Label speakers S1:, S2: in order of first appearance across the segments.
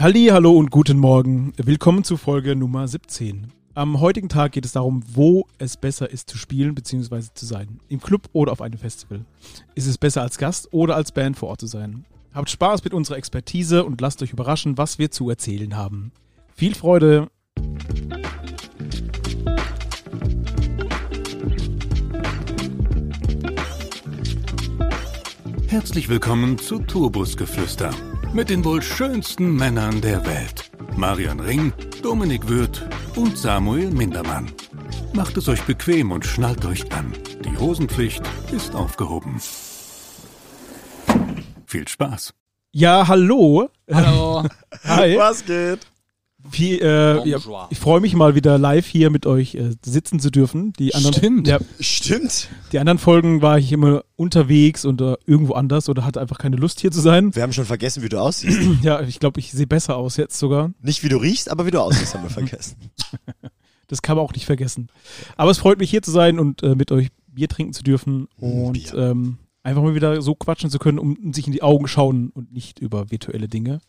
S1: Halli, hallo und guten Morgen. Willkommen zu Folge Nummer 17. Am heutigen Tag geht es darum, wo es besser ist zu spielen bzw. zu sein. Im Club oder auf einem Festival. Ist es besser als Gast oder als Band vor Ort zu sein? Habt Spaß mit unserer Expertise und lasst euch überraschen, was wir zu erzählen haben. Viel Freude!
S2: Herzlich willkommen zu Turbusgeflüster mit den wohl schönsten Männern der Welt. Marian Ring, Dominik Würth und Samuel Mindermann. Macht es euch bequem und schnallt euch an. Die Hosenpflicht ist aufgehoben. Viel Spaß.
S1: Ja, hallo.
S3: Hallo.
S1: Hi.
S4: Was geht?
S1: Wie, äh, ja, ich freue mich mal wieder live hier mit euch äh, sitzen zu dürfen. Die anderen,
S3: Stimmt.
S1: Ja,
S4: Stimmt.
S1: die anderen Folgen war ich immer unterwegs oder irgendwo anders oder hatte einfach keine Lust hier zu sein.
S4: Wir haben schon vergessen, wie du aussiehst.
S1: Ja, ich glaube, ich sehe besser aus jetzt sogar.
S4: Nicht wie du riechst, aber wie du aussiehst, haben wir vergessen.
S1: Das kann man auch nicht vergessen. Aber es freut mich hier zu sein und äh, mit euch Bier trinken zu dürfen
S4: Mm,
S1: und ähm, einfach mal wieder so quatschen zu können, um sich in die Augen schauen und nicht über virtuelle Dinge.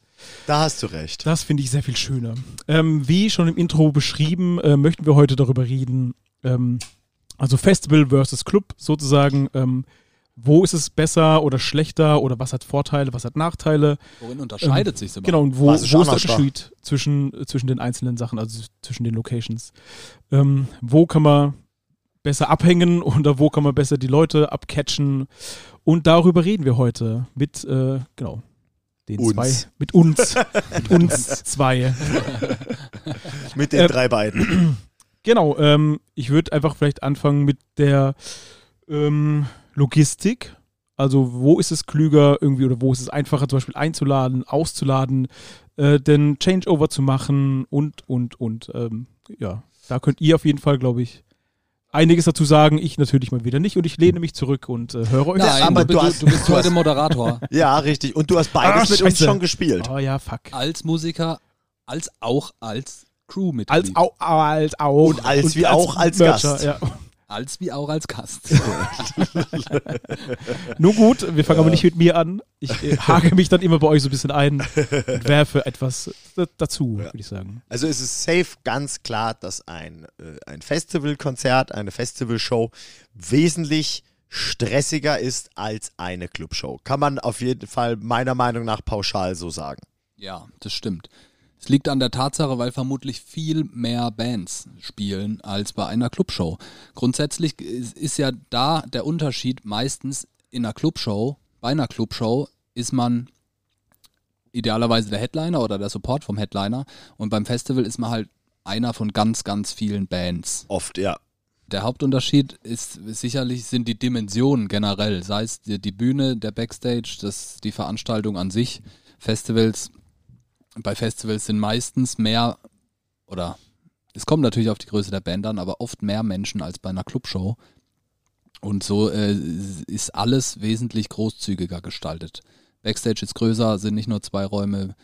S4: Da hast du recht.
S1: Das finde ich sehr viel schöner. Ähm, wie schon im Intro beschrieben, äh, möchten wir heute darüber reden, ähm, also Festival versus Club sozusagen. Ähm, wo ist es besser oder schlechter oder was hat Vorteile, was hat Nachteile?
S3: Worin unterscheidet sich Sebastian?
S1: Genau, und wo, wo
S4: Was
S1: ist
S4: ist
S1: der? Unterschied zwischen, zwischen den einzelnen Sachen, also zwischen den Locations? Ähm, wo kann man besser abhängen oder wo kann man besser die Leute abcatchen? Und darüber reden wir heute mit, äh, genau, den
S4: Uns.
S1: zwei, mit uns, mit uns zwei.
S4: Mit den
S1: Äh,
S4: drei beiden.
S1: Genau, ähm, ich würde einfach vielleicht anfangen mit der ähm, Logistik. Also wo ist es klüger irgendwie oder wo ist es einfacher zum Beispiel einzuladen, auszuladen, äh, den Changeover zu machen und, und, und. Ähm, ja, da könnt ihr auf jeden Fall, glaube ich, einiges dazu sagen. Ich natürlich mal wieder nicht und ich lehne mich zurück und äh, höre euch
S3: Nein,
S4: aber
S3: du,
S4: du
S3: du,
S4: hast-
S3: du bist heute Moderator.
S4: Ja, richtig. Und du hast beides
S1: Ah,
S4: mit uns schon gespielt.
S1: Oh ja, fuck.
S3: Als Musiker, als auch als Crewmitglied.
S1: Als, au, als auch.
S4: Und als wie auch als Gast.
S1: Ja.
S3: Als wie auch als Gast.
S1: Nur gut, wir fangen aber nicht mit mir an. Ich äh, hake mich dann immer bei euch so ein bisschen ein und werfe etwas dazu, würde ich sagen.
S4: Also es ist safe ganz klar, dass ein, äh, ein Festivalkonzert, eine Festivalshow wesentlich stressiger ist als eine Clubshow. Kann man auf jeden Fall meiner Meinung nach pauschal so sagen.
S3: ja, das stimmt. Es liegt an der Tatsache, weil vermutlich viel mehr Bands spielen als bei einer Clubshow. Grundsätzlich ist, ja da der Unterschied meistens in einer Clubshow, bei einer Clubshow ist man idealerweise der Headliner oder der Support vom Headliner und beim Festival ist man halt einer von ganz, ganz vielen Bands.
S4: Oft, ja.
S3: Der Hauptunterschied ist sicherlich sind die Dimensionen generell, sei es die, die Bühne, der Backstage, das, die Veranstaltung an sich, Festivals. Bei Festivals sind meistens mehr oder es kommt natürlich auf die Größe der Band an, aber oft mehr Menschen als bei einer Clubshow. Und so äh, ist alles wesentlich großzügiger gestaltet. Backstage ist größer, sind nicht nur zwei Räume.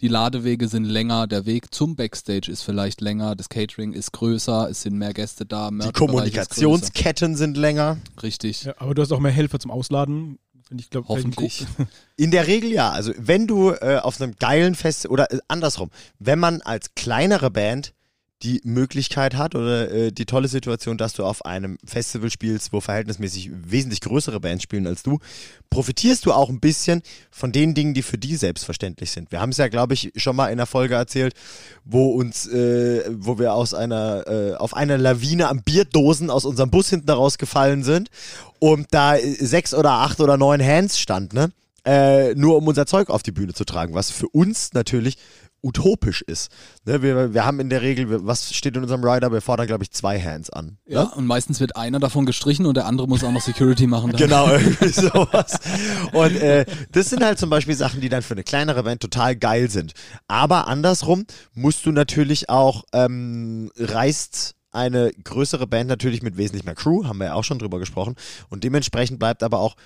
S3: Die Ladewege sind länger, der Weg zum Backstage ist vielleicht länger, das Catering ist größer, es sind mehr Gäste da.
S4: Die Kommunikationsketten sind länger.
S3: Richtig.
S1: Ja, aber du hast auch mehr Helfer zum Ausladen. Finde ich, glaube
S3: Hoffentlich.
S4: In der Regel ja. Also wenn du äh, auf einem geilen Fest oder äh, andersrum, wenn man als kleinere Band die Möglichkeit hat oder äh, die tolle Situation, dass du auf einem Festival spielst, wo verhältnismäßig wesentlich größere Bands spielen als du, profitierst du auch ein bisschen von den Dingen, die für die selbstverständlich sind. Wir haben es ja, glaube ich, schon mal in der Folge erzählt, wo uns, äh, wo wir aus einer, äh, auf einer Lawine an Bierdosen aus unserem Bus hinten rausgefallen sind und da äh, sechs oder acht oder neun Hands stand, ne? Äh, nur um unser Zeug auf die Bühne zu tragen, was für uns natürlich utopisch ist. Ne, wir, wir haben in der Regel, was steht in unserem Rider? Wir fordern, glaube ich, zwei Hands an.
S3: Ja, und meistens wird einer davon gestrichen und der andere muss auch noch Security machen. dann.
S4: Genau, irgendwie sowas. Und äh, das sind halt zum Beispiel Sachen, die dann für eine kleinere Band total geil sind. Aber andersrum musst du natürlich auch, ähm, reist eine größere Band natürlich mit wesentlich mehr Crew, haben wir ja auch schon drüber gesprochen. Und dementsprechend bleibt aber auch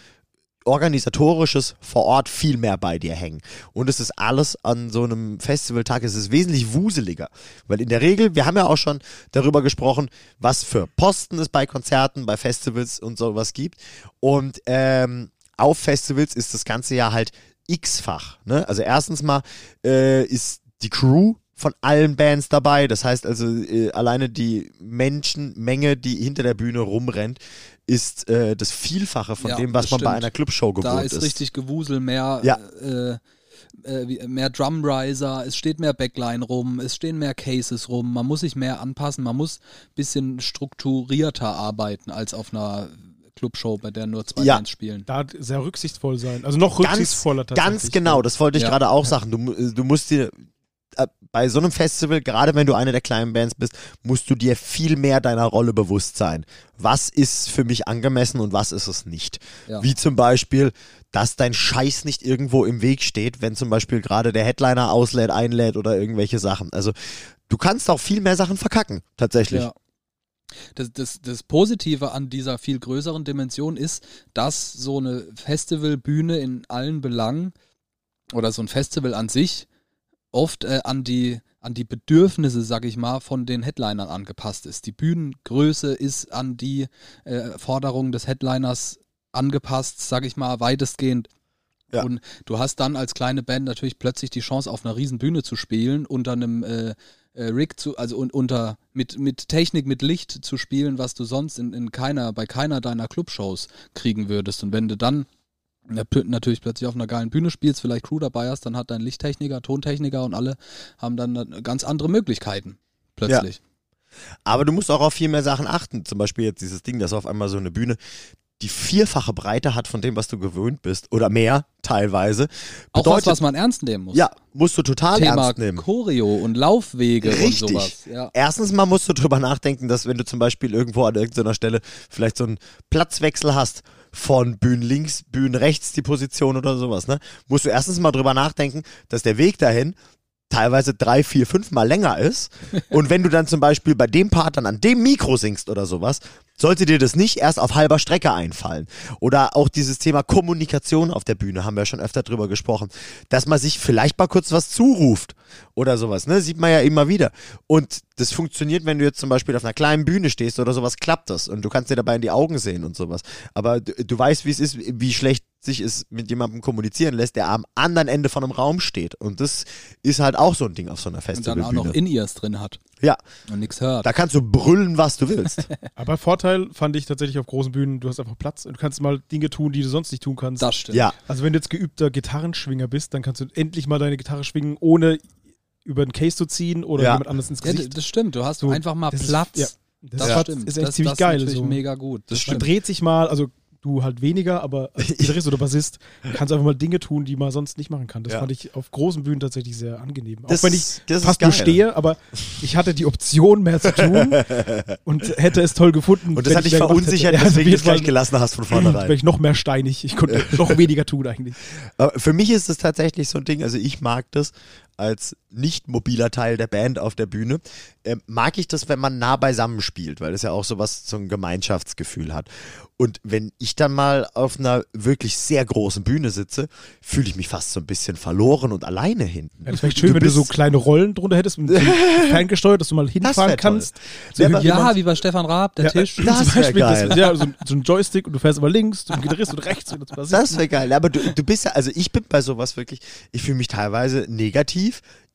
S4: organisatorisches vor Ort viel mehr bei dir hängen. Und es ist alles an so einem Festivaltag, es ist wesentlich wuseliger. Weil in der Regel, wir haben ja auch schon darüber gesprochen, was für Posten es bei Konzerten, bei Festivals und sowas gibt. Und ähm, auf Festivals ist das ganze ja halt x-fach. Ne? Also erstens mal äh, ist die Crew von allen Bands dabei. Das heißt also, äh, alleine die Menschenmenge, die hinter der Bühne rumrennt, ist äh, das Vielfache von
S3: Ja,
S4: dem, was man bei
S3: stimmt.
S4: einer Clubshow gewohnt
S3: Da ist,
S4: ist.
S3: richtig Gewusel, mehr,
S4: Ja.
S3: äh, äh, mehr Drumriser, es steht mehr Backline rum, es stehen mehr Cases rum, man muss sich mehr anpassen, man muss ein bisschen strukturierter arbeiten als auf einer Clubshow, bei der nur zwei
S4: Ja.
S3: Bands spielen.
S1: Da sehr rücksichtsvoll sein. Also noch
S4: Ganz,
S1: rücksichtsvoller tatsächlich.
S4: ganz genau, das wollte ich
S3: Ja.
S4: gerade auch sagen. Du, du musst dir bei so einem Festival, gerade wenn du eine der kleinen Bands bist, musst du dir viel mehr deiner Rolle bewusst sein. Was ist für mich angemessen und was ist es nicht?
S3: Ja.
S4: Wie zum Beispiel, dass dein Scheiß nicht irgendwo im Weg steht, wenn zum Beispiel gerade der Headliner auslädt, einlädt oder irgendwelche Sachen. Also du kannst auch viel mehr Sachen verkacken, tatsächlich.
S3: Ja. Das, das, das Positive an dieser viel größeren Dimension ist, dass so eine Festivalbühne in allen Belangen oder so ein Festival an sich oft äh, an die an die Bedürfnisse, sag ich mal, von den Headlinern angepasst ist. Die Bühnengröße ist an die äh, Forderungen des Headliners angepasst, sag ich mal, weitestgehend.
S4: Ja.
S3: Und du hast dann als kleine Band natürlich plötzlich die Chance, auf einer riesen Bühne zu spielen, unter einem äh, äh, Rig zu, also un, unter mit, mit Technik, mit Licht zu spielen, was du sonst in, in keiner, bei keiner deiner Clubshows kriegen würdest. Und wenn du dann natürlich plötzlich auf einer geilen Bühne spielst, vielleicht Crew dabei hast, dann hat dein Lichttechniker, Tontechniker und alle haben dann äh, ganz andere Möglichkeiten plötzlich.
S4: Aber du musst auch auf viel mehr Sachen achten. Zum Beispiel jetzt dieses Ding, dass auf einmal so eine Bühne die vierfache Breite hat von dem, was du gewöhnt bist. Oder mehr, teilweise.
S3: Auch was,
S4: Bedeutet,
S3: was man ernst nehmen muss.
S4: ja, musst du total
S3: Thema
S4: ernst nehmen.
S3: Choreo und Laufwege
S4: Richtig.
S3: und sowas. Ja.
S4: Erstens mal musst du drüber nachdenken, dass wenn du zum Beispiel irgendwo an irgendeiner Stelle vielleicht so einen Platzwechsel hast von Bühnen links, Bühnen rechts, die Position oder sowas, ne, musst du erstens mal drüber nachdenken, dass der Weg dahin teilweise drei, vier, fünf Mal länger ist. Und wenn du dann zum Beispiel bei dem Part dann an dem Mikro singst oder sowas, sollte dir das nicht erst auf halber Strecke einfallen. Oder auch dieses Thema Kommunikation auf der Bühne, haben wir schon öfter drüber gesprochen, dass man sich vielleicht mal kurz was zuruft oder sowas, ne? Sieht man ja immer wieder. Und das funktioniert, wenn du jetzt zum Beispiel auf einer kleinen Bühne stehst oder sowas, klappt das. Und du kannst dir dabei in die Augen sehen und sowas. Aber du, du weißt, wie es ist, wie schlecht sich es mit jemandem kommunizieren lässt, der am anderen Ende von einem Raum steht. Und das ist halt auch so ein Ding auf so einer
S3: Und dann auch
S4: Festivalbühne.
S3: noch In-Ears drin hat
S4: Ja,
S3: und nichts hört.
S4: da kannst du brüllen, was du willst.
S1: Aber Vorteil fand ich tatsächlich auf großen Bühnen, du hast einfach Platz und du kannst mal Dinge tun, die du sonst nicht tun kannst.
S3: Das stimmt.
S4: ja,
S1: Also wenn du jetzt geübter Gitarrenschwinger bist, dann kannst du endlich mal deine Gitarre schwingen, ohne über den Case zu ziehen oder
S4: Ja.
S1: jemand anderes ins
S3: Ja,
S1: Gesicht.
S3: das stimmt. Du hast
S1: So,
S3: einfach mal
S1: das ist-
S3: Platz.
S1: ja. das
S3: Das
S1: war-
S3: stimmt.
S1: ist echt
S3: das,
S1: ziemlich
S3: das
S1: geil. So.
S3: mega gut. Das
S1: Man
S3: stimmt.
S1: dreht sich mal, also du halt weniger, aber als Gitarrist oder Bassist kannst einfach mal Dinge tun, die man sonst nicht machen kann. Das
S4: Ja.
S1: fand ich auf großen Bühnen tatsächlich sehr angenehm.
S4: Das-
S1: Auch wenn ich fast nur stehe, aber ich hatte die Option, mehr zu tun und hätte es toll gefunden.
S4: und das hat dich verunsichert,
S1: hätte. Ja,
S4: deswegen du es gleich gelassen hast von
S1: wäre
S4: vornherein.
S1: ich noch mehr steinig. Ich konnte noch weniger tun eigentlich.
S4: Aber für mich ist es tatsächlich so ein Ding, also ich mag das als nicht mobiler Teil der Band auf der Bühne, ähm, mag ich das, wenn man nah beisammen spielt, weil das ja auch sowas, so ein Gemeinschaftsgefühl hat. Und wenn ich dann mal auf einer wirklich sehr großen Bühne sitze, fühle ich mich fast so ein bisschen verloren und alleine hinten.
S1: Ja, das wäre echt schön,
S4: Du
S1: wenn du so kleine Rollen drunter hättest, mit so ferngesteuert, dass du mal hinfahren kannst. So
S4: Ja,
S3: Ja, wie bei Stefan Raab, der
S1: Ja,
S3: Tisch.
S1: zum
S4: Das wär
S1: Beispiel,
S4: geil.
S1: Das, ja, so, ein- so ein Joystick und du fährst aber links, du Gitarrist und rechts. Und das.
S4: Das wäre geil. Aber du, du bist ja, also ich bin bei sowas wirklich, ich fühle mich teilweise negativ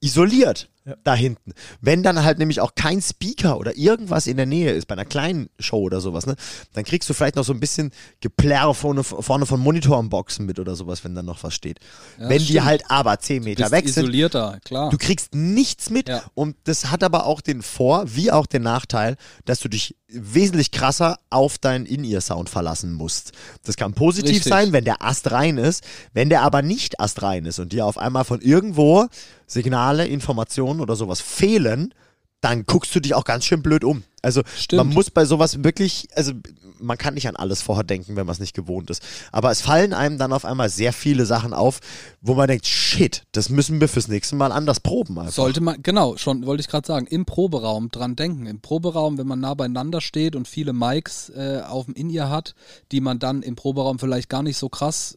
S4: isoliert
S1: Ja.
S4: da hinten. Wenn dann halt nämlich auch kein Speaker oder irgendwas in der Nähe ist, bei einer kleinen Show oder sowas, ne, dann kriegst du vielleicht noch so ein bisschen Geplärr vorne, vorne von Monitorenboxen mit oder sowas, wenn da noch was steht.
S3: Ja,
S4: wenn die halt aber 10 Meter weg sind,
S3: isolierter, klar.
S4: Du kriegst nichts mit
S3: Ja.
S4: und das hat aber auch den Vor- wie auch den Nachteil, dass du dich wesentlich krasser auf deinen In-Ear-Sound verlassen musst. Das kann positiv
S3: Richtig.
S4: sein, wenn der Ast rein ist, wenn der aber nicht Ast rein ist und dir auf einmal von irgendwo Signale, Informationen oder sowas fehlen, dann guckst du dich auch ganz schön blöd um. Also
S3: Stimmt.
S4: man muss bei sowas wirklich, also man kann nicht an alles vorher denken, wenn man es nicht gewohnt ist. Aber es fallen einem dann auf einmal sehr viele Sachen auf, wo man denkt, shit, das müssen wir fürs nächste Mal anders proben. Einfach.
S3: Sollte man, genau, schon wollte ich gerade sagen, im Proberaum dran denken. Im Proberaum, wenn man nah beieinander steht und viele Mics äh, auf dem In-Ear hat, die man dann im Proberaum vielleicht gar nicht so krass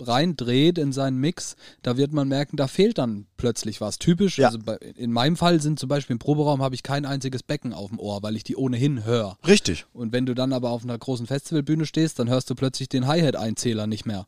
S3: reindreht in seinen Mix, da wird man merken, da fehlt dann plötzlich was. Typisch,
S4: Ja.
S3: also bei, in meinem Fall sind zum Beispiel im Proberaum habe ich kein einziges Becken auf dem Ohr, weil ich die ohnehin höre.
S4: Richtig.
S3: Und wenn du dann aber auf einer großen Festivalbühne stehst, dann hörst du plötzlich den Hi-Hat-Einzähler nicht mehr.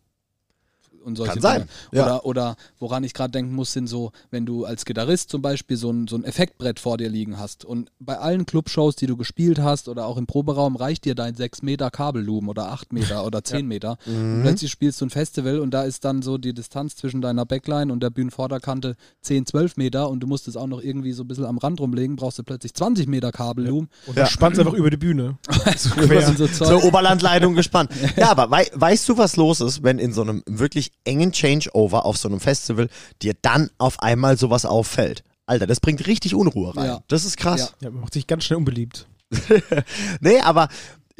S3: Und solche
S4: Kann sein,
S3: Dinge.
S4: ja.
S3: Oder, oder woran ich gerade denken muss, sind so, wenn du als Gitarrist zum Beispiel so ein, so ein Effektbrett vor dir liegen hast und bei allen Clubshows, die du gespielt hast oder auch im Proberaum, reicht dir dein 6 Meter Kabelloom oder 8 Meter oder 10 Meter. Und plötzlich spielst du ein Festival und da ist dann so die Distanz zwischen deiner Backline und der Bühnenvorderkante 10, 12 Meter und du musst es auch noch irgendwie so ein bisschen am Rand rumlegen, brauchst du plötzlich 20 Meter Kabelloom.
S1: Und dann spannst einfach über die Bühne. So
S3: Das
S1: quer.
S3: sind so
S4: zur Oberlandleitung gespannt. Ja, aber wei weißt du, was los ist, wenn in so einem wirklich engen Changeover auf so einem Festival dir dann auf einmal sowas auffällt? Alter, das bringt richtig Unruhe rein.
S3: Ja.
S4: Das ist krass.
S3: Ja.
S1: Ja, man macht sich ganz schnell unbeliebt.
S4: Nee, aber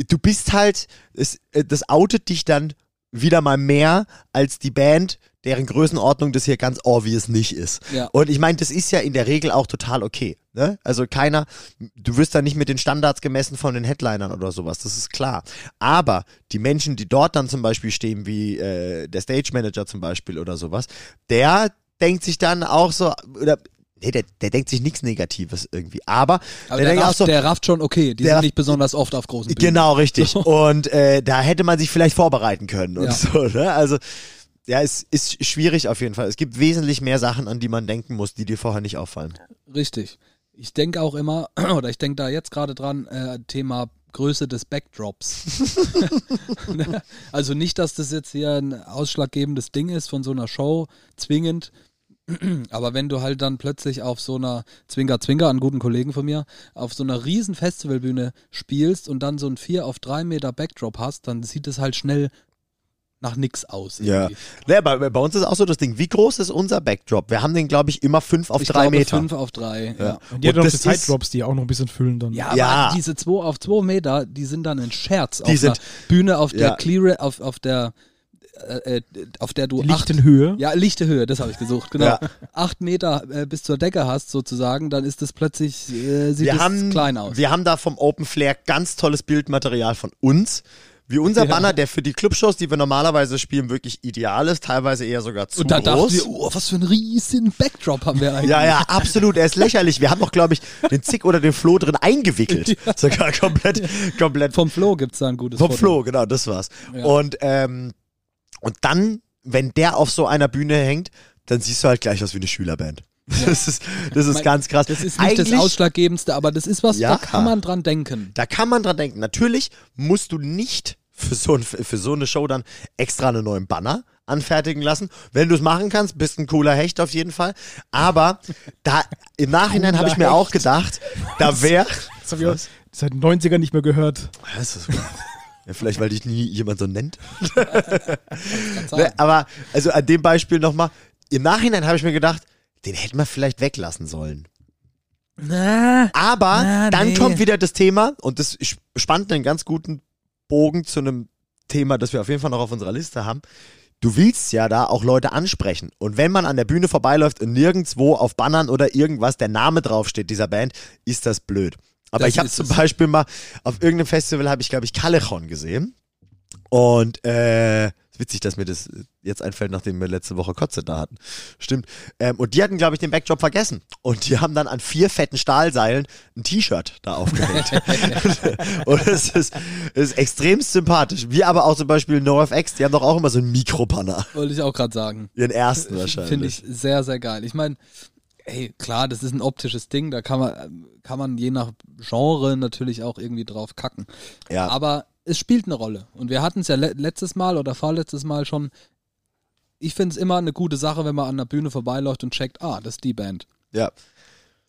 S4: du bist halt, es, äh, das outet dich dann wieder mal mehr als die Band, deren Größenordnung das hier ganz obvious nicht ist.
S3: Ja.
S4: Und ich meine, das ist ja in der Regel auch total okay. Ne? Also keiner, du wirst da nicht mit den Standards gemessen von den Headlinern oder sowas, das ist klar. Aber die Menschen, die dort dann zum Beispiel stehen, wie äh, der Stage Manager zum Beispiel oder sowas, der denkt sich dann auch so, oder nee, der, der denkt sich nichts Negatives irgendwie. Aber,
S3: Aber
S4: der,
S3: der rafft,
S4: so,
S3: der rafft schon, okay, die
S4: Der
S3: sind nicht besonders oft auf großen Bühnen.
S4: Genau, richtig.
S3: So.
S4: Und äh, da hätte man sich vielleicht vorbereiten können und
S3: Ja.
S4: so. Ne? Also ja, es ist schwierig auf jeden Fall. Es gibt wesentlich mehr Sachen, an die man denken muss, die dir vorher nicht auffallen.
S3: Richtig. Ich denke auch immer, oder ich denke da jetzt gerade dran, äh, Thema Größe des Backdrops. Ne? also nicht, dass das jetzt hier ein ausschlaggebendes Ding ist von so einer Show, zwingend. Aber wenn du halt dann plötzlich auf so einer Zwinker Zwinker, einen guten Kollegen von mir, auf so einer riesen Festivalbühne spielst und dann so ein 4 auf 3 Meter Backdrop hast, dann sieht es halt schnell nach nix aus.
S4: Ja.
S3: irgendwie.
S4: Ne, bei, bei uns ist auch so das Ding. Wie groß ist unser Backdrop? Wir haben den, glaube ich, immer 5 auf
S3: Ich
S4: 3
S3: glaube,
S4: Meter.
S3: 5 auf 3. Ja.
S1: Und die
S4: Und
S1: noch
S4: das
S1: die Side-Drops, die auch noch ein bisschen füllen dann.
S3: Ja,
S4: Ja.
S3: aber diese 2 auf 2 Meter, die sind dann ein Scherz.
S4: Die
S3: auf
S4: sind-
S3: einer Bühne, auf der
S4: Ja.
S3: Clear, auf, auf der, äh, äh, auf der du
S1: Die
S3: acht,
S1: lichten Höhe.
S3: ja, lichte Höhe, das habe ich gesucht, genau.
S4: Ja.
S3: Acht Meter äh, bis zur Decke hast sozusagen, dann ist das plötzlich, äh, sieht
S4: wir
S3: das
S4: haben,
S3: klein aus.
S4: Wir haben da vom Open Flair ganz tolles Bildmaterial von uns. Wie unser
S3: Ja.
S4: Banner, der für die Clubshows, die wir normalerweise spielen, wirklich ideal ist, teilweise eher sogar zu
S3: und da
S4: groß.
S3: wir, oh, was für ein riesen Backdrop haben wir eigentlich.
S4: Ja, ja, absolut. Er ist lächerlich. Wir haben doch, glaube ich, den Zick oder den Flo drin eingewickelt. Sogar komplett, komplett
S3: Vom Flo gibt es da ein gutes
S4: vom
S3: Foto.
S4: Flo, genau, das war's.
S3: Ja.
S4: Und, ähm, und dann, wenn der auf so einer Bühne hängt, dann siehst du halt gleich aus wie eine Schülerband. Das ist, das ist
S3: Mein-
S4: ganz krass.
S3: Das ist nicht das
S4: Eigentlich-
S3: Ausschlaggebendste, aber das ist was,
S4: Ja.
S3: da kann man dran denken.
S4: Da kann man dran denken. Natürlich musst du nicht für so, ein, für so eine Show dann extra einen neuen Banner anfertigen lassen. Wenn du es machen kannst, bist ein cooler Hecht auf jeden Fall. Aber da im Nachhinein habe ich mir
S1: Cooler
S4: auch gedacht, da wäre
S1: Das habe ich auch seit den 90ern nicht mehr gehört.
S4: Das ist, ja, vielleicht, weil dich nie jemand so nennt. Ne, aber also an dem Beispiel nochmal, im Nachhinein habe ich mir gedacht, den hätten wir vielleicht weglassen sollen.
S3: Na,
S4: Aber
S3: Na,
S4: dann
S3: nee.
S4: kommt wieder das Thema und das sp- spannt einen ganz guten Bogen zu einem Thema, das wir auf jeden Fall noch auf unserer Liste haben. Du willst ja da auch Leute ansprechen. Und wenn man an der Bühne vorbeiläuft und nirgendwo auf Bannern oder irgendwas der Name draufsteht dieser Band, ist das blöd. Aber
S3: Das
S4: ich habe zum. Beispiel mal auf irgendeinem Festival habe ich, glaube ich, Callejon gesehen. Und äh, witzig, dass mir das jetzt einfällt, nachdem wir letzte Woche Kotze da hatten. Stimmt. Ähm, und die hatten, glaube ich, den Backdrop vergessen. Und die haben dann an vier fetten Stahlseilen ein T-Shirt da aufgehängt. und es ist, ist extrem sympathisch. Wie aber auch zum Beispiel NoFX, die haben doch auch immer so einen Mikrobanner.
S3: wollte ich auch gerade sagen.
S4: Ihren ersten wahrscheinlich.
S3: Finde ich sehr, sehr geil. Ich meine, ey, klar, das ist ein optisches Ding, da kann man, kann man je nach Genre natürlich auch irgendwie drauf kacken.
S4: Ja.
S3: Aber es spielt eine Rolle. Und wir hatten es ja le letztes Mal oder vorletztes Mal schon. Ich finde es immer eine gute Sache, wenn man an der Bühne vorbeiläuft und checkt, ah, das ist die Band.
S4: Ja.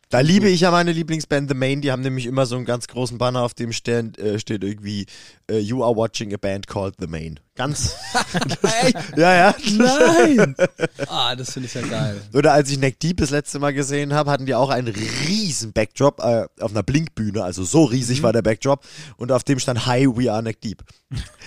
S4: Da liebe ich ja meine Lieblingsband The Main, die haben nämlich immer so einen ganz großen Banner, auf dem steht, äh, steht irgendwie äh, You are watching a band called The Main. Ganz. ja, ja.
S3: Nein! ah, das finde ich ja geil.
S4: Oder als ich Neck Deep das letzte Mal gesehen habe, hatten die auch einen riesen Backdrop äh, auf einer Blinkbühne, also so
S3: Mhm.
S4: riesig war der Backdrop und auf dem stand Hi, we are Neck Deep.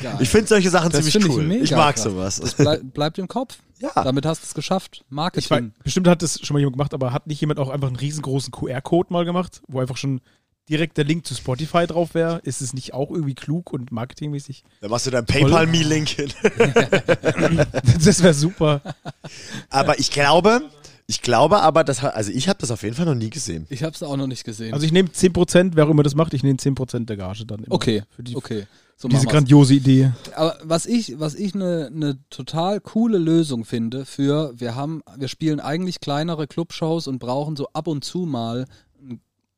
S3: geil.
S4: Ich finde solche Sachen
S3: Das
S4: ziemlich
S3: ich
S4: cool.
S3: mega
S4: Ich, mag
S3: krass.
S4: sowas.
S3: das blei bleibt im Kopf.
S4: Ja.
S3: Damit hast du es geschafft.
S1: Ich weiß,
S3: Marketing.
S1: bestimmt hat das schon mal jemand gemacht, aber hat nicht jemand auch einfach einen riesengroßen QR-Code mal gemacht, wo einfach schon direkt der Link zu Spotify drauf wäre? Ist es nicht auch irgendwie klug und marketingmäßig?
S4: Da machst du deinen PayPal-Me-Link hin.
S1: das wäre super.
S4: Aber ich glaube, Ich glaube aber, das, ha- also ich habe das auf jeden Fall noch nie gesehen.
S3: Ich habe es auch noch nicht gesehen.
S1: Also ich nehme 10%, wer auch immer das macht, ich nehme 10% der Gage dann immer.
S3: okay,
S1: Für die,
S3: okay. So
S1: diese grandiose Idee.
S3: Aber was ich, was ich eine ne total coole Lösung finde für, wir haben, wir spielen eigentlich kleinere Clubshows und brauchen so ab und zu mal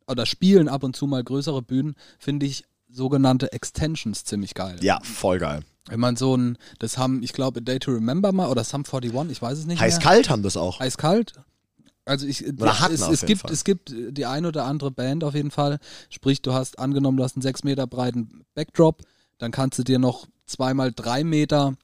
S3: oder spielen ab und zu mal größere Bühnen, finde ich sogenannte Extensions ziemlich geil.
S4: Ja, voll geil.
S3: Wenn man so ein, das haben, ich glaube, A Day to Remember mal oder Sum 41, ich weiß es nicht mehr.
S4: Heiß-kalt haben das auch.
S3: Eiskalt. Also ich,
S4: hatten
S3: es,
S4: auf
S3: es
S4: jeden
S3: gibt,
S4: Fall.
S3: es gibt die ein oder andere Band auf jeden Fall. Sprich, du hast angenommen, du hast einen 6 Meter breiten Backdrop, dann kannst du dir noch zweimal drei Meter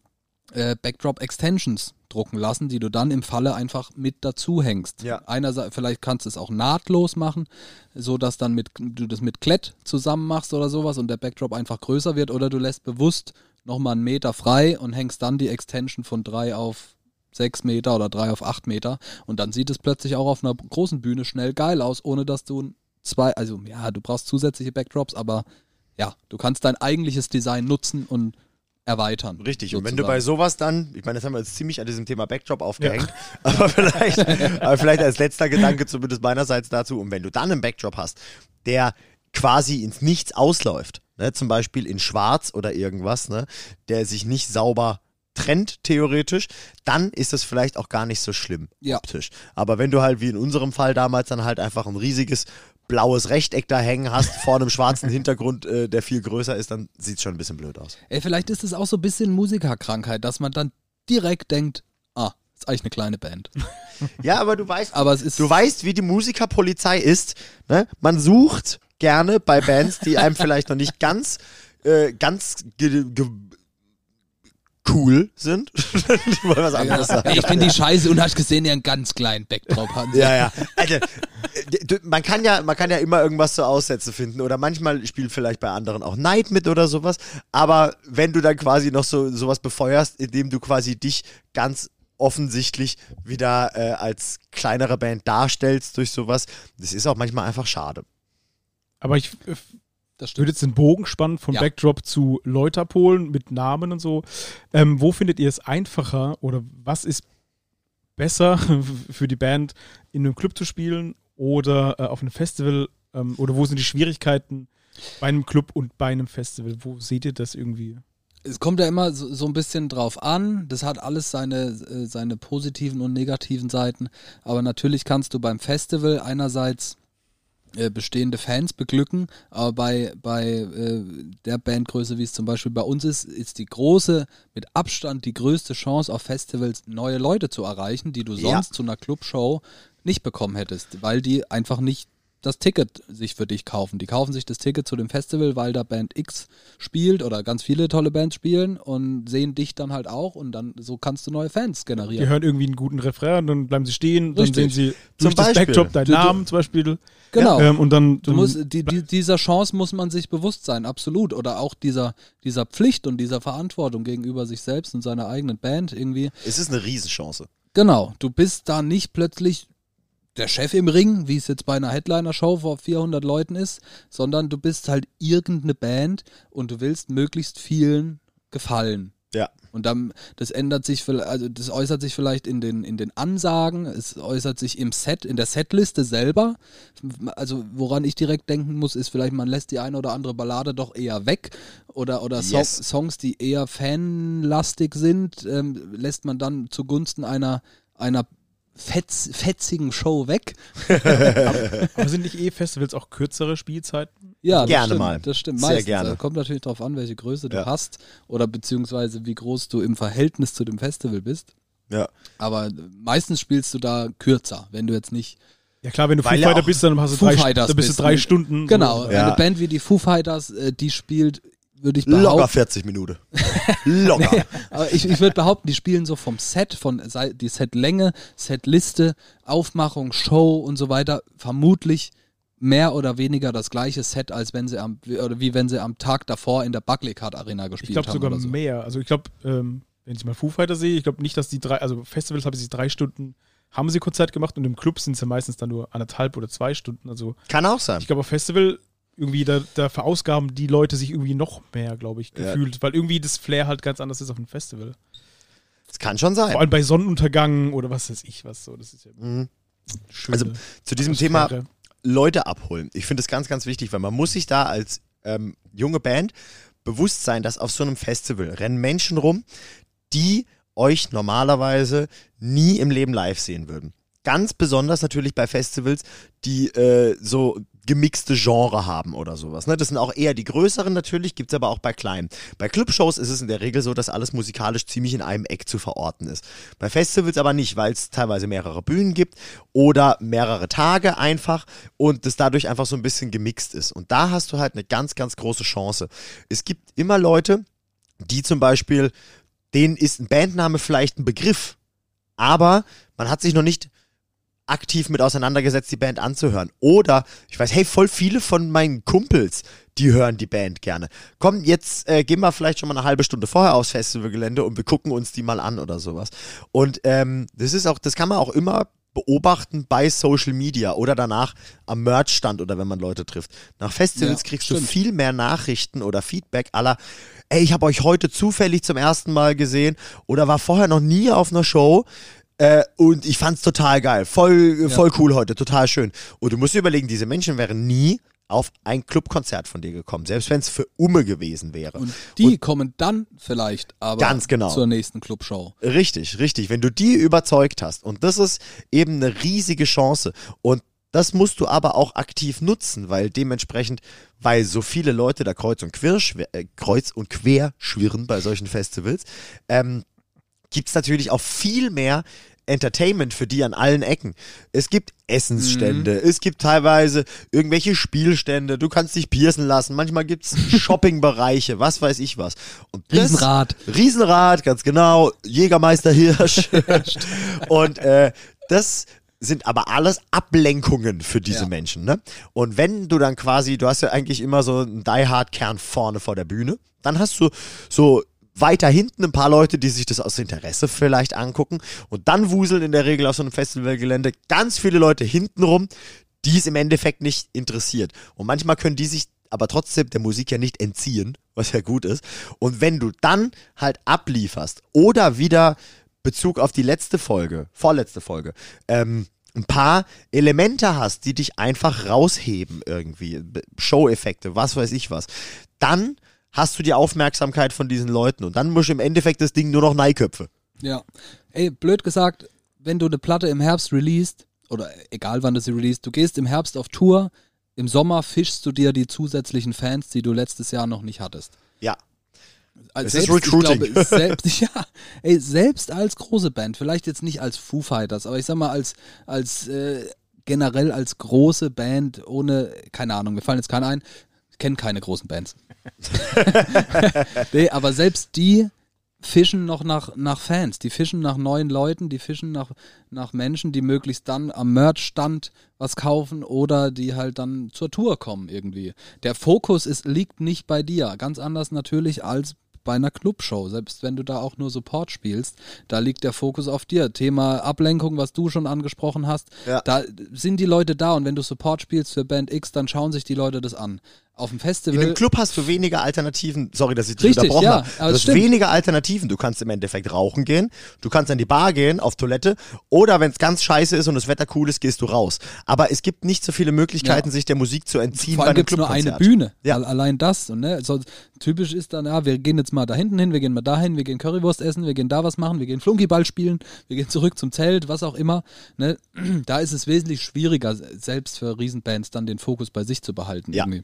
S3: äh, Backdrop Extensions drucken lassen, die du dann im Falle einfach mit dazu hängst.
S4: Ja.
S3: Einerseits, vielleicht kannst du es auch nahtlos machen, so dass dann mit, du das mit Klett zusammen machst oder sowas und der Backdrop einfach größer wird oder du lässt bewusst nochmal einen Meter frei und hängst dann die Extension von drei auf sechs Meter oder drei auf acht Meter und dann sieht es plötzlich auch auf einer großen Bühne schnell geil aus, ohne dass du zwei, also ja, du brauchst zusätzliche Backdrops, aber ja, du kannst dein eigentliches Design nutzen und erweitern.
S4: Richtig, und wenn du bei
S3: sozusagen.
S4: sowas dann, ich meine, das haben wir jetzt ziemlich an diesem Thema Backdrop aufgehängt, aber, vielleicht, aber vielleicht als letzter Gedanke zumindest meinerseits dazu, und wenn du dann einen Backdrop hast, der quasi ins Nichts ausläuft, ne, zum Beispiel in Schwarz oder irgendwas, ne, der sich nicht sauber trennt, theoretisch, dann ist das vielleicht auch gar nicht so schlimm
S3: Ja.
S4: optisch. Aber wenn du halt wie in unserem Fall damals dann halt einfach ein riesiges blaues Rechteck da hängen hast, vor einem schwarzen Hintergrund, äh, der viel größer ist, dann sieht es schon ein bisschen blöd aus.
S3: Ey, vielleicht ist es auch so ein bisschen Musikerkrankheit, dass man dann direkt denkt, ah, ist eigentlich eine kleine Band.
S4: Ja, aber du weißt,
S3: Aber es ist
S4: Du weißt, wie die Musikerpolizei ist. Ne? Man sucht gerne bei Bands, die einem vielleicht noch nicht ganz, äh, ganz ge ge cool sind. ich wollte was anderes sagen.
S3: Ich bin die Scheiße und hast gesehen, die einen ganz kleinen Backdrop haben.
S4: Ja, ja. Also, äh, d- man kann ja, man kann ja immer irgendwas zu Aussätze finden oder manchmal spielt vielleicht bei anderen auch Neid mit oder sowas. Aber wenn du dann quasi noch so sowas befeuerst, indem du quasi dich ganz offensichtlich wieder äh, als kleinere Band darstellst durch sowas, das ist auch manchmal einfach schade.
S1: Aber ich äh, würde jetzt den Bogen spannen von
S3: Ja.
S1: Backdrop zu Läuterpolen mit Namen und so. Ähm, wo findet ihr es einfacher oder was ist besser für die Band, in einem Club zu spielen oder äh, auf einem Festival? Ähm, oder wo sind die Schwierigkeiten bei einem Club und bei einem Festival? Wo seht ihr das irgendwie?
S3: Es kommt ja immer so, so ein bisschen drauf an. Das hat alles seine, äh, seine positiven und negativen Seiten. Aber natürlich kannst du beim Festival einerseits äh, bestehende Fans beglücken, aber bei, bei äh, der Bandgröße, wie es zum Beispiel bei uns ist, ist die große, mit Abstand die größte Chance auf Festivals, neue Leute zu erreichen, die du
S4: Ja.
S3: sonst zu einer Clubshow nicht bekommen hättest, weil die einfach nicht das Ticket sich für dich kaufen. Die kaufen sich das Ticket zu dem Festival, weil da Band X spielt oder ganz viele tolle Bands spielen und sehen dich dann halt auch und dann so kannst du neue Fans
S1: Die
S3: generieren.
S1: hören irgendwie einen guten Refrain, dann bleiben sie stehen, dann
S3: Richtig.
S1: sehen sie
S4: Zum
S1: durch das
S4: Beispiel.
S1: Backdrop deinen
S3: Du- du-
S1: Namen zum Beispiel.
S3: Genau.
S1: Ähm, und dann,
S3: Du
S1: dann
S3: musst, die, die, dieser Chance muss man sich bewusst sein, absolut. Oder auch dieser, dieser Pflicht und dieser Verantwortung gegenüber sich selbst und seiner eigenen Band irgendwie.
S4: Es ist eine Riesenchance.
S3: Genau, du bist da nicht plötzlich der Chef im Ring, wie es jetzt bei einer Headliner-Show vor 400 Leuten ist, sondern du bist halt irgendeine Band und du willst möglichst vielen gefallen.
S4: Ja.
S3: Und dann, das ändert sich, also das äußert sich vielleicht in den, in den Ansagen, es äußert sich im Set, in der Setliste selber. Also woran ich direkt denken muss, ist vielleicht, man lässt die eine oder andere Ballade doch eher weg. Oder, oder so
S4: Yes.
S3: Songs, die eher fanlastig sind, ähm, lässt man dann zugunsten einer, einer fetz, fetzigen Show weg.
S1: aber sind nicht eh Festivals auch kürzere Spielzeiten?
S3: Ja, das
S4: Gerne
S3: stimmt,
S4: mal.
S3: Das stimmt.
S4: Sehr
S3: Meistens.
S4: gerne.
S3: Also Kommt natürlich darauf an, welche Größe du
S4: Ja.
S3: hast oder beziehungsweise wie groß du im Verhältnis zu dem Festival bist.
S4: Ja.
S3: Aber meistens spielst du da kürzer, wenn du jetzt nicht.
S1: Ja klar, wenn du
S4: Weil
S1: Foo Fighter bist, dann hast du
S3: Foo
S1: drei,
S3: Fighters
S1: dann bist du drei
S3: ne?
S1: Stunden.
S3: Genau,
S1: So.
S4: Ja.
S3: eine Band wie die Foo Fighters, äh, die spielt, würde ich
S4: Locker
S3: behaupten.
S4: 40 Minuten. Locker.
S3: Aber ich, ich würde behaupten, die spielen so vom Set, von die Setlänge, Setliste, Aufmachung, Show und so weiter, vermutlich mehr oder weniger das gleiche Set, als wenn sie am, wie- oder wie wenn sie am Tag davor in der Buckley-Card Arena gespielt
S1: Ich glaube
S3: haben.
S1: sogar
S3: oder so.
S1: mehr. Also ich glaube, ähm, wenn ich mal Foo Fighter sehe, ich glaube nicht, dass die drei, also Festivals haben sie drei Stunden, haben sie Konzert gemacht und im Club sind es ja meistens dann nur anderthalb oder zwei Stunden. Also
S4: Kann auch sein.
S1: ich glaube, auf Festival irgendwie, da, da verausgaben die Leute sich irgendwie noch mehr, glaube ich,
S4: Ja.
S1: gefühlt, weil irgendwie das Flair halt ganz anders ist auf einem Festival.
S4: Das kann schon
S1: Vor
S4: sein.
S1: allem bei Sonnenuntergang oder was weiß ich was so. Das ist ja
S4: Mhm.
S1: Schöne
S4: Also zu diesem Thema. Leute abholen. Ich finde es ganz, ganz wichtig, weil man muss sich da als ähm, junge Band bewusst sein, dass auf so einem Festival rennen Menschen rum, die euch normalerweise nie im Leben live sehen würden. Ganz besonders natürlich bei Festivals, die äh, so gemixte Genre haben oder sowas. Ne? Das sind auch eher die größeren natürlich, gibt es aber auch bei kleinen. Bei Clubshows ist es in der Regel so, dass alles musikalisch ziemlich in einem Eck zu verorten ist. Bei Festivals aber nicht, weil es teilweise mehrere Bühnen gibt oder mehrere Tage einfach und das dadurch einfach so ein bisschen gemixt ist. Und da hast du halt eine ganz, ganz große Chance. Es gibt immer Leute, die zum Beispiel, denen ist ein Bandname vielleicht ein Begriff, aber man hat sich noch nicht aktiv mit auseinandergesetzt, die Band anzuhören. Oder ich weiß, hey, voll viele von meinen Kumpels, die hören die Band gerne. Komm, jetzt äh, gehen wir vielleicht schon mal eine halbe Stunde vorher aufs Festivalgelände und wir gucken uns die mal an oder sowas. Und ähm, das ist auch, das kann man auch immer beobachten bei Social Media oder danach am Merchstand oder wenn man Leute trifft. Nach Festivals
S3: Ja,
S4: kriegst du
S3: stimmt.
S4: viel mehr Nachrichten oder Feedback aller, ey, ich habe euch heute zufällig zum ersten Mal gesehen oder war vorher noch nie auf einer Show. Äh, und ich fand's total geil. Voll, voll cool heute, total schön. Und du musst dir überlegen, diese Menschen wären nie auf ein Clubkonzert von dir gekommen, selbst wenn es für Umme gewesen wäre.
S3: Und die kommen dann vielleicht aber
S4: Ganz genau.
S3: zur nächsten Clubshow.
S4: Richtig, richtig. Wenn du die überzeugt hast. Und das ist eben eine riesige Chance. Und das musst du aber auch aktiv nutzen, weil dementsprechend, weil so viele Leute da kreuz und quer, äh, kreuz und quer schwirren bei solchen Festivals, ähm, gibt es natürlich auch viel mehr Entertainment für die an allen Ecken. Es gibt Essensstände,
S3: Mhm.
S4: es gibt teilweise irgendwelche Spielstände, du kannst dich piercen lassen, manchmal gibt es Shoppingbereiche, was weiß ich was. Und das-
S3: Riesenrad.
S4: Riesenrad, ganz genau, Jägermeister Hirsch. und äh, das sind aber alles Ablenkungen für diese
S3: Ja.
S4: Menschen. Ne? Und wenn du dann quasi, du hast ja eigentlich immer so einen Die Hard Kern vorne vor der Bühne, dann hast du so weiter hinten ein paar Leute, die sich das aus Interesse vielleicht angucken und dann wuseln in der Regel auf so einem Festivalgelände ganz viele Leute hintenrum, die es im Endeffekt nicht interessiert. Und manchmal können die sich aber trotzdem der Musik ja nicht entziehen, was ja gut ist. Und wenn du dann halt ablieferst oder wieder Bezug auf die letzte Folge, vorletzte Folge, ähm, ein paar Elemente hast, die dich einfach rausheben irgendwie, Show-Effekte, was weiß ich was, dann hast du die Aufmerksamkeit von diesen Leuten und dann musst du im Endeffekt das Ding nur noch Neiköpfe.
S3: Ja. Ey, blöd gesagt, wenn du eine Platte im Herbst releast, oder egal wann du sie releast, du gehst im Herbst auf Tour, im Sommer fischst du dir die zusätzlichen Fans, die du letztes Jahr noch nicht hattest.
S4: Ja.
S3: Als
S4: Es ist
S3: selbst, ich
S4: Recruiting.
S3: glaube, selbst, ja, ey, selbst als große Band, vielleicht jetzt nicht als Foo Fighters, aber ich sag mal als, als äh, generell als große Band ohne, keine Ahnung, mir fallen jetzt keine ein, ich kenne keine großen Bands. nee, aber selbst die fischen noch nach, nach Fans, die fischen nach neuen Leuten, die fischen nach, nach Menschen, die möglichst dann am Merch-Stand was kaufen oder die halt dann zur Tour kommen irgendwie. Der Fokus ist, liegt nicht bei dir, ganz anders natürlich als bei einer Clubshow, selbst wenn du da auch nur Support spielst, da liegt der Fokus auf dir. Thema Ablenkung, was du schon angesprochen hast,
S4: Ja.
S3: da sind die Leute da und wenn du Support spielst für Band X, dann schauen sich die Leute das an. Auf dem
S4: In
S3: Festival
S4: dem Club hast du weniger Alternativen. Sorry, dass ich dich
S3: Richtig,
S4: unterbrochen
S3: ja,
S4: habe.
S3: aber
S4: hast
S3: stimmt.
S4: weniger Alternativen. Du kannst im Endeffekt rauchen gehen, du kannst an die Bar gehen, auf Toilette oder wenn es ganz scheiße ist und das Wetter cool ist, gehst du raus. Aber es gibt nicht so viele Möglichkeiten,
S3: Ja.
S4: sich der Musik zu entziehen
S3: Vor allem
S4: einem
S3: gibt es nur eine. Bühne.
S4: Ja.
S3: Al- Allein das. Und, ne, so, typisch ist dann, ja, wir gehen jetzt mal da hinten hin, wir gehen mal dahin, wir gehen Currywurst essen, wir gehen da was machen, wir gehen Flunkyball spielen, wir gehen zurück zum Zelt, was auch immer. Ne? Da ist es wesentlich schwieriger, selbst für Riesenbands dann den Fokus bei sich zu behalten.
S4: Ja.
S3: Irgendwie.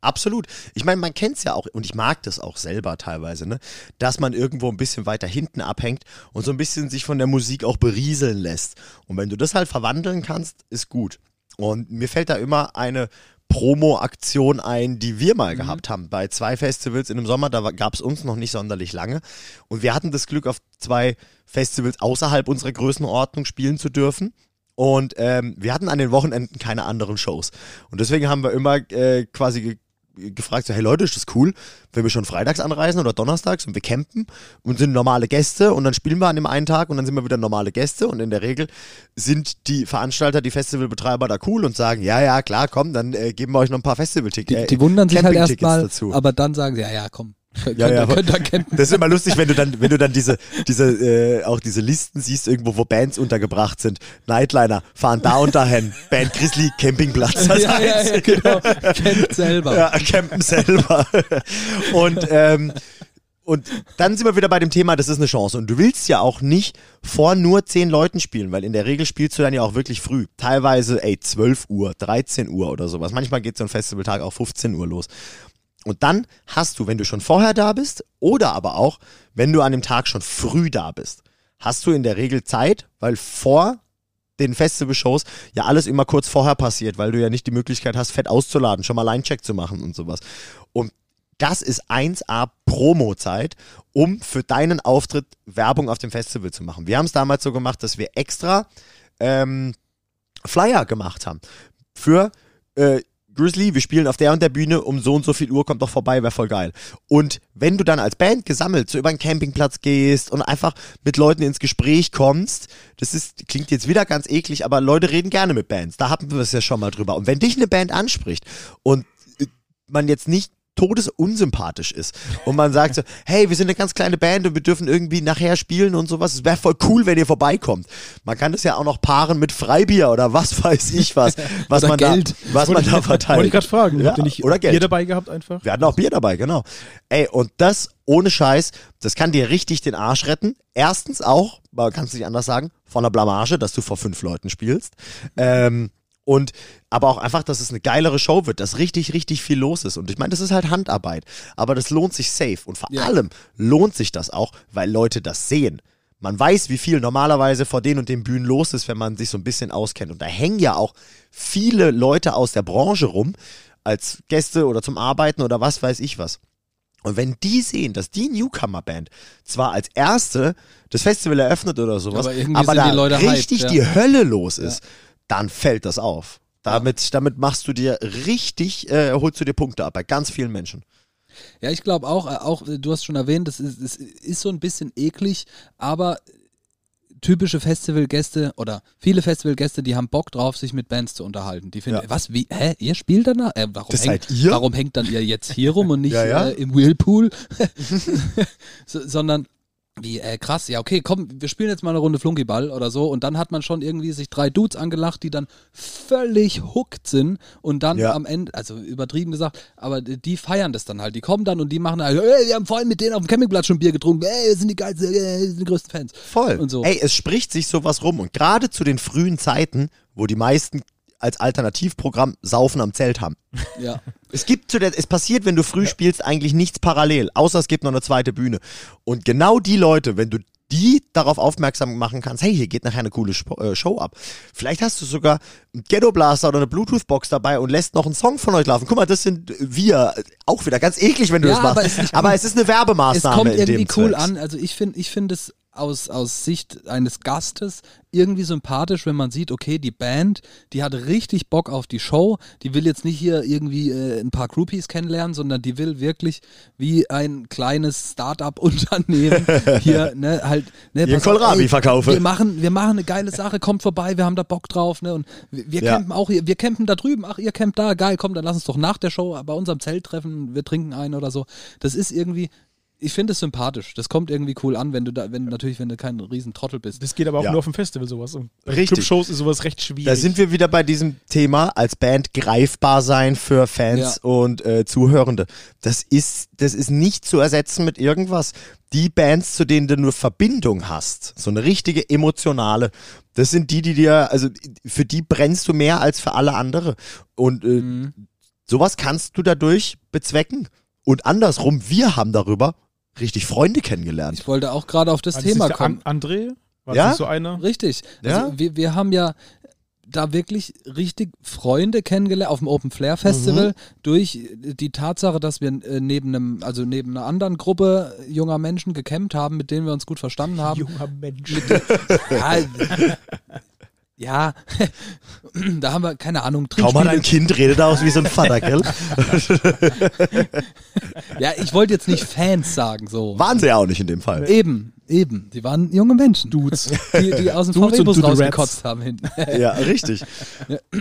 S4: Absolut. Ich meine, man kennt es ja auch, und ich mag das auch selber teilweise, ne? dass man irgendwo ein bisschen weiter hinten abhängt und so ein bisschen sich von der Musik auch berieseln lässt. Und wenn du das halt verwandeln kannst, ist gut. Und mir fällt da immer eine Promo-Aktion ein, die wir mal gehabt haben bei zwei Festivals in dem Sommer. Da gab es uns noch nicht sonderlich lange. Und wir hatten das Glück, auf zwei Festivals außerhalb unserer Größenordnung spielen zu dürfen. Und ähm, wir hatten an den Wochenenden keine anderen Shows. Und deswegen haben wir immer äh, quasi gefragt, so, hey Leute, ist das cool, wenn wir schon freitags anreisen oder donnerstags und wir campen und sind normale Gäste und dann spielen wir an dem einen Tag und dann sind wir wieder normale Gäste und in der Regel sind die Veranstalter, die Festivalbetreiber da cool und sagen, ja, ja, klar, komm, dann äh, geben wir euch noch ein paar
S3: Die,
S4: Festivaltickets.
S3: die wundern sich halt erstmal,
S4: dazu.
S3: aber dann sagen sie, ja, ja, komm,
S4: Ja, ja,
S3: könnt ihr campen.
S4: Das ist immer lustig, wenn du dann, wenn du dann diese, diese, äh, auch diese Listen siehst, irgendwo, wo Bands untergebracht sind. Nightliner fahren da und dahin. Band Grizzly, Campingplatz. Das
S3: ja, ja, ja, genau. Campt selber.
S4: Ja, campen selber. Und, ähm, und dann sind wir wieder bei dem Thema, das ist eine Chance. Und du willst ja auch nicht vor nur zehn Leuten spielen, weil in der Regel spielst du dann ja auch wirklich früh. Teilweise, ey, 12 Uhr, 13 Uhr oder sowas. Manchmal geht so ein Festivaltag auch 15 Uhr los. Und dann hast du, wenn du schon vorher da bist, oder aber auch, wenn du an dem Tag schon früh da bist, hast du in der Regel Zeit, weil vor den Festival-Shows ja alles immer kurz vorher passiert, weil du ja nicht die Möglichkeit hast, fett auszuladen, schon mal Line-Check zu machen und sowas. Und das ist 1A Promo-Zeit, um für deinen Auftritt Werbung auf dem Festival zu machen. Wir haben es damals so gemacht, dass wir extra ähm, Flyer gemacht haben. Für äh, Grizzly, wir spielen auf der und der Bühne, um so und so viel Uhr kommt doch vorbei, wäre voll geil. Und wenn du dann als Band gesammelt so über einen Campingplatz gehst und einfach mit Leuten ins Gespräch kommst, das ist, klingt jetzt wieder ganz eklig, aber Leute reden gerne mit Bands. Da hatten wir es ja schon mal drüber. Und wenn dich eine Band anspricht und äh, man jetzt nicht todesunsympathisch ist und man sagt so, hey, wir sind eine ganz kleine Band und wir dürfen irgendwie nachher spielen und sowas, es wäre voll cool, wenn ihr vorbeikommt. Man kann das ja auch noch paaren mit Freibier oder was weiß ich was, was man
S3: Geld.
S4: da, was man da verteilt.
S1: Wollte ich gerade fragen.
S4: Ja,
S1: Habt ihr nicht
S4: oder Geld.
S1: Bier dabei gehabt einfach?
S4: Wir hatten auch Bier dabei, genau. Ey, und das ohne Scheiß, das kann dir richtig den Arsch retten. Erstens auch, man kann es nicht anders sagen, von der Blamage, dass du vor fünf Leuten spielst. Ähm, und aber auch einfach, dass es eine geilere Show wird, dass richtig, richtig viel los ist. Und ich meine, das ist halt Handarbeit. Aber das lohnt sich safe. Und vor
S3: Ja.
S4: allem lohnt sich das auch, weil Leute das sehen. Man weiß, wie viel normalerweise vor den und den Bühnen los ist, wenn man sich so ein bisschen auskennt. Und da hängen ja auch viele Leute aus der Branche rum, als Gäste oder zum Arbeiten oder was weiß ich was. Und wenn die sehen, dass die Newcomer-Band zwar als erste das Festival eröffnet oder sowas,
S3: Aber
S4: aber da richtig
S3: hyped, ja.
S4: die Hölle los ist, dann fällt das auf. Damit, damit machst du dir richtig, äh, holst du dir Punkte ab bei ganz vielen Menschen.
S3: Ja, ich glaube auch, äh, auch, äh, du hast schon erwähnt, das ist, das ist so ein bisschen eklig, aber typische Festivalgäste oder viele Festivalgäste, die haben Bock drauf, sich mit Bands zu unterhalten. Die finden,
S4: Ja.
S3: was, wie, hä, ihr spielt danach? Äh, warum,
S4: Das
S3: hängt,
S4: seid ihr?
S3: warum hängt dann ihr jetzt hier rum und nicht
S4: Ja, ja.
S3: Äh, im Whirlpool? so, sondern wie, äh, krass, ja, okay, komm, wir spielen jetzt mal eine Runde Flunkyball oder so und dann hat man schon irgendwie sich drei Dudes angelacht, die dann völlig hooked sind und dann
S4: Ja.
S3: am Ende, also übertrieben gesagt, aber die feiern das dann halt. Die kommen dann und die machen halt, ey, wir haben vorhin mit denen auf dem Campingplatz schon Bier getrunken, ey, wir sind die geilsten, ey, wir sind die größten Fans.
S4: Voll.
S3: Und so.
S4: Ey, es spricht sich sowas rum. Und gerade zu den frühen Zeiten, wo die meisten als Alternativprogramm Saufen am Zelt haben.
S3: Ja.
S4: Es gibt zu der, es passiert, wenn du früh spielst, eigentlich nichts parallel, außer es gibt noch eine zweite Bühne. Und genau die Leute, wenn du die darauf aufmerksam machen kannst, hey, hier geht nachher eine coole äh, Show ab. Vielleicht hast du sogar einen Ghetto Blaster oder eine Bluetooth-Box dabei und lässt noch einen Song von euch laufen. Guck mal, das sind wir. Auch wieder ganz eklig, wenn du
S3: Ja,
S4: das machst.
S3: aber es ist-
S4: aber es ist eine
S3: Es
S4: Werbemaßnahme
S3: kommt
S4: in
S3: irgendwie cool
S4: Zwecks.
S3: an. Also ich finde ich finde es aus, aus Sicht eines Gastes irgendwie sympathisch, wenn man sieht, okay, die Band, die hat richtig Bock auf die Show. Die will jetzt nicht hier irgendwie äh, ein paar Groupies kennenlernen, sondern die will wirklich wie ein kleines Start-up-Unternehmen hier, ne, halt, ne, auf,
S4: Kohlrabi
S3: ey,
S4: verkaufe.
S3: Wir machen, wir machen eine geile Sache, kommt vorbei, wir haben da Bock drauf, ne, und wir, wir
S4: Ja.
S3: campen auch hier, wir campen da drüben, ach, ihr campt da, geil, komm, dann lass uns doch nach der Show bei unserem Zelt treffen, wir trinken einen oder so. Das ist irgendwie, ich finde es sympathisch. Das kommt irgendwie cool an, wenn du da, wenn natürlich, wenn du kein riesen Trottel bist.
S1: Das geht aber auch
S4: Ja.
S1: nur auf dem Festival sowas. Und
S4: Richtig.
S1: Clubshows ist sowas recht schwierig.
S4: Da sind wir wieder bei diesem Thema als Band greifbar sein für Fans
S3: Ja.
S4: und äh, Zuhörende. Das ist, das ist nicht zu ersetzen mit irgendwas. Die Bands, zu denen du nur Verbindung hast, so eine richtige emotionale, das sind die, die dir, also für die brennst du mehr als für alle andere. Und äh,
S3: Mhm.
S4: sowas kannst du dadurch bezwecken. Und andersrum, wir haben darüber richtig Freunde kennengelernt.
S3: Ich wollte auch gerade auf das
S1: War
S3: Thema kommen.
S1: An André? War
S4: Ja?
S1: das so einer?
S3: Richtig.
S4: Ja?
S3: Also wir, wir haben ja da wirklich richtig Freunde kennengelernt auf dem Open Flair Festival durch die Tatsache, dass wir äh, neben einem, also neben einer anderen Gruppe junger Menschen gecampt haben, mit denen wir uns gut verstanden haben.
S1: Junger Mensch.
S3: Ja, ja, da haben wir, keine Ahnung,
S4: Kaum hat ein
S3: Trinkspiele.
S4: Kind, redet aus wie so ein Vater, gell?
S3: Ja, ich wollte jetzt nicht Fans sagen, so.
S4: Waren sie ja auch nicht in dem Fall.
S3: Eben, Eben, die waren junge Menschen.
S1: Dudes.
S3: Die, die aus dem VW-Bus rausgekotzt haben hinten.
S4: Ja, richtig.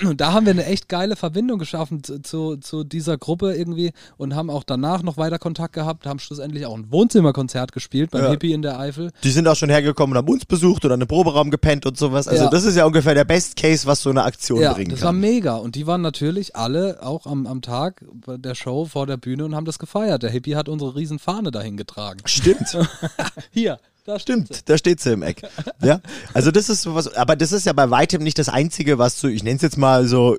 S3: Und da haben wir eine echt geile Verbindung geschaffen zu, zu, dieser Gruppe irgendwie und haben auch danach noch weiter Kontakt gehabt, haben schlussendlich auch ein Wohnzimmerkonzert gespielt beim
S4: Ja.
S3: Hippie in der Eifel.
S4: Die sind auch schon hergekommen und haben uns besucht oder in einem Proberaum gepennt und sowas. Also
S3: Ja.
S4: das ist ja ungefähr der Best Case, was so eine Aktion
S3: Ja,
S4: bringen
S3: das war
S4: kann.
S3: mega. Und die waren natürlich alle auch am, am Tag der Show vor der Bühne und haben das gefeiert. Der Hippie hat unsere riesen Fahne dahin getragen.
S4: Stimmt.
S3: Hier, da stimmt.
S4: Da steht sie im Eck. Ja, also das ist sowas, aber das ist ja bei weitem nicht das Einzige, was du, ich nenne es jetzt mal so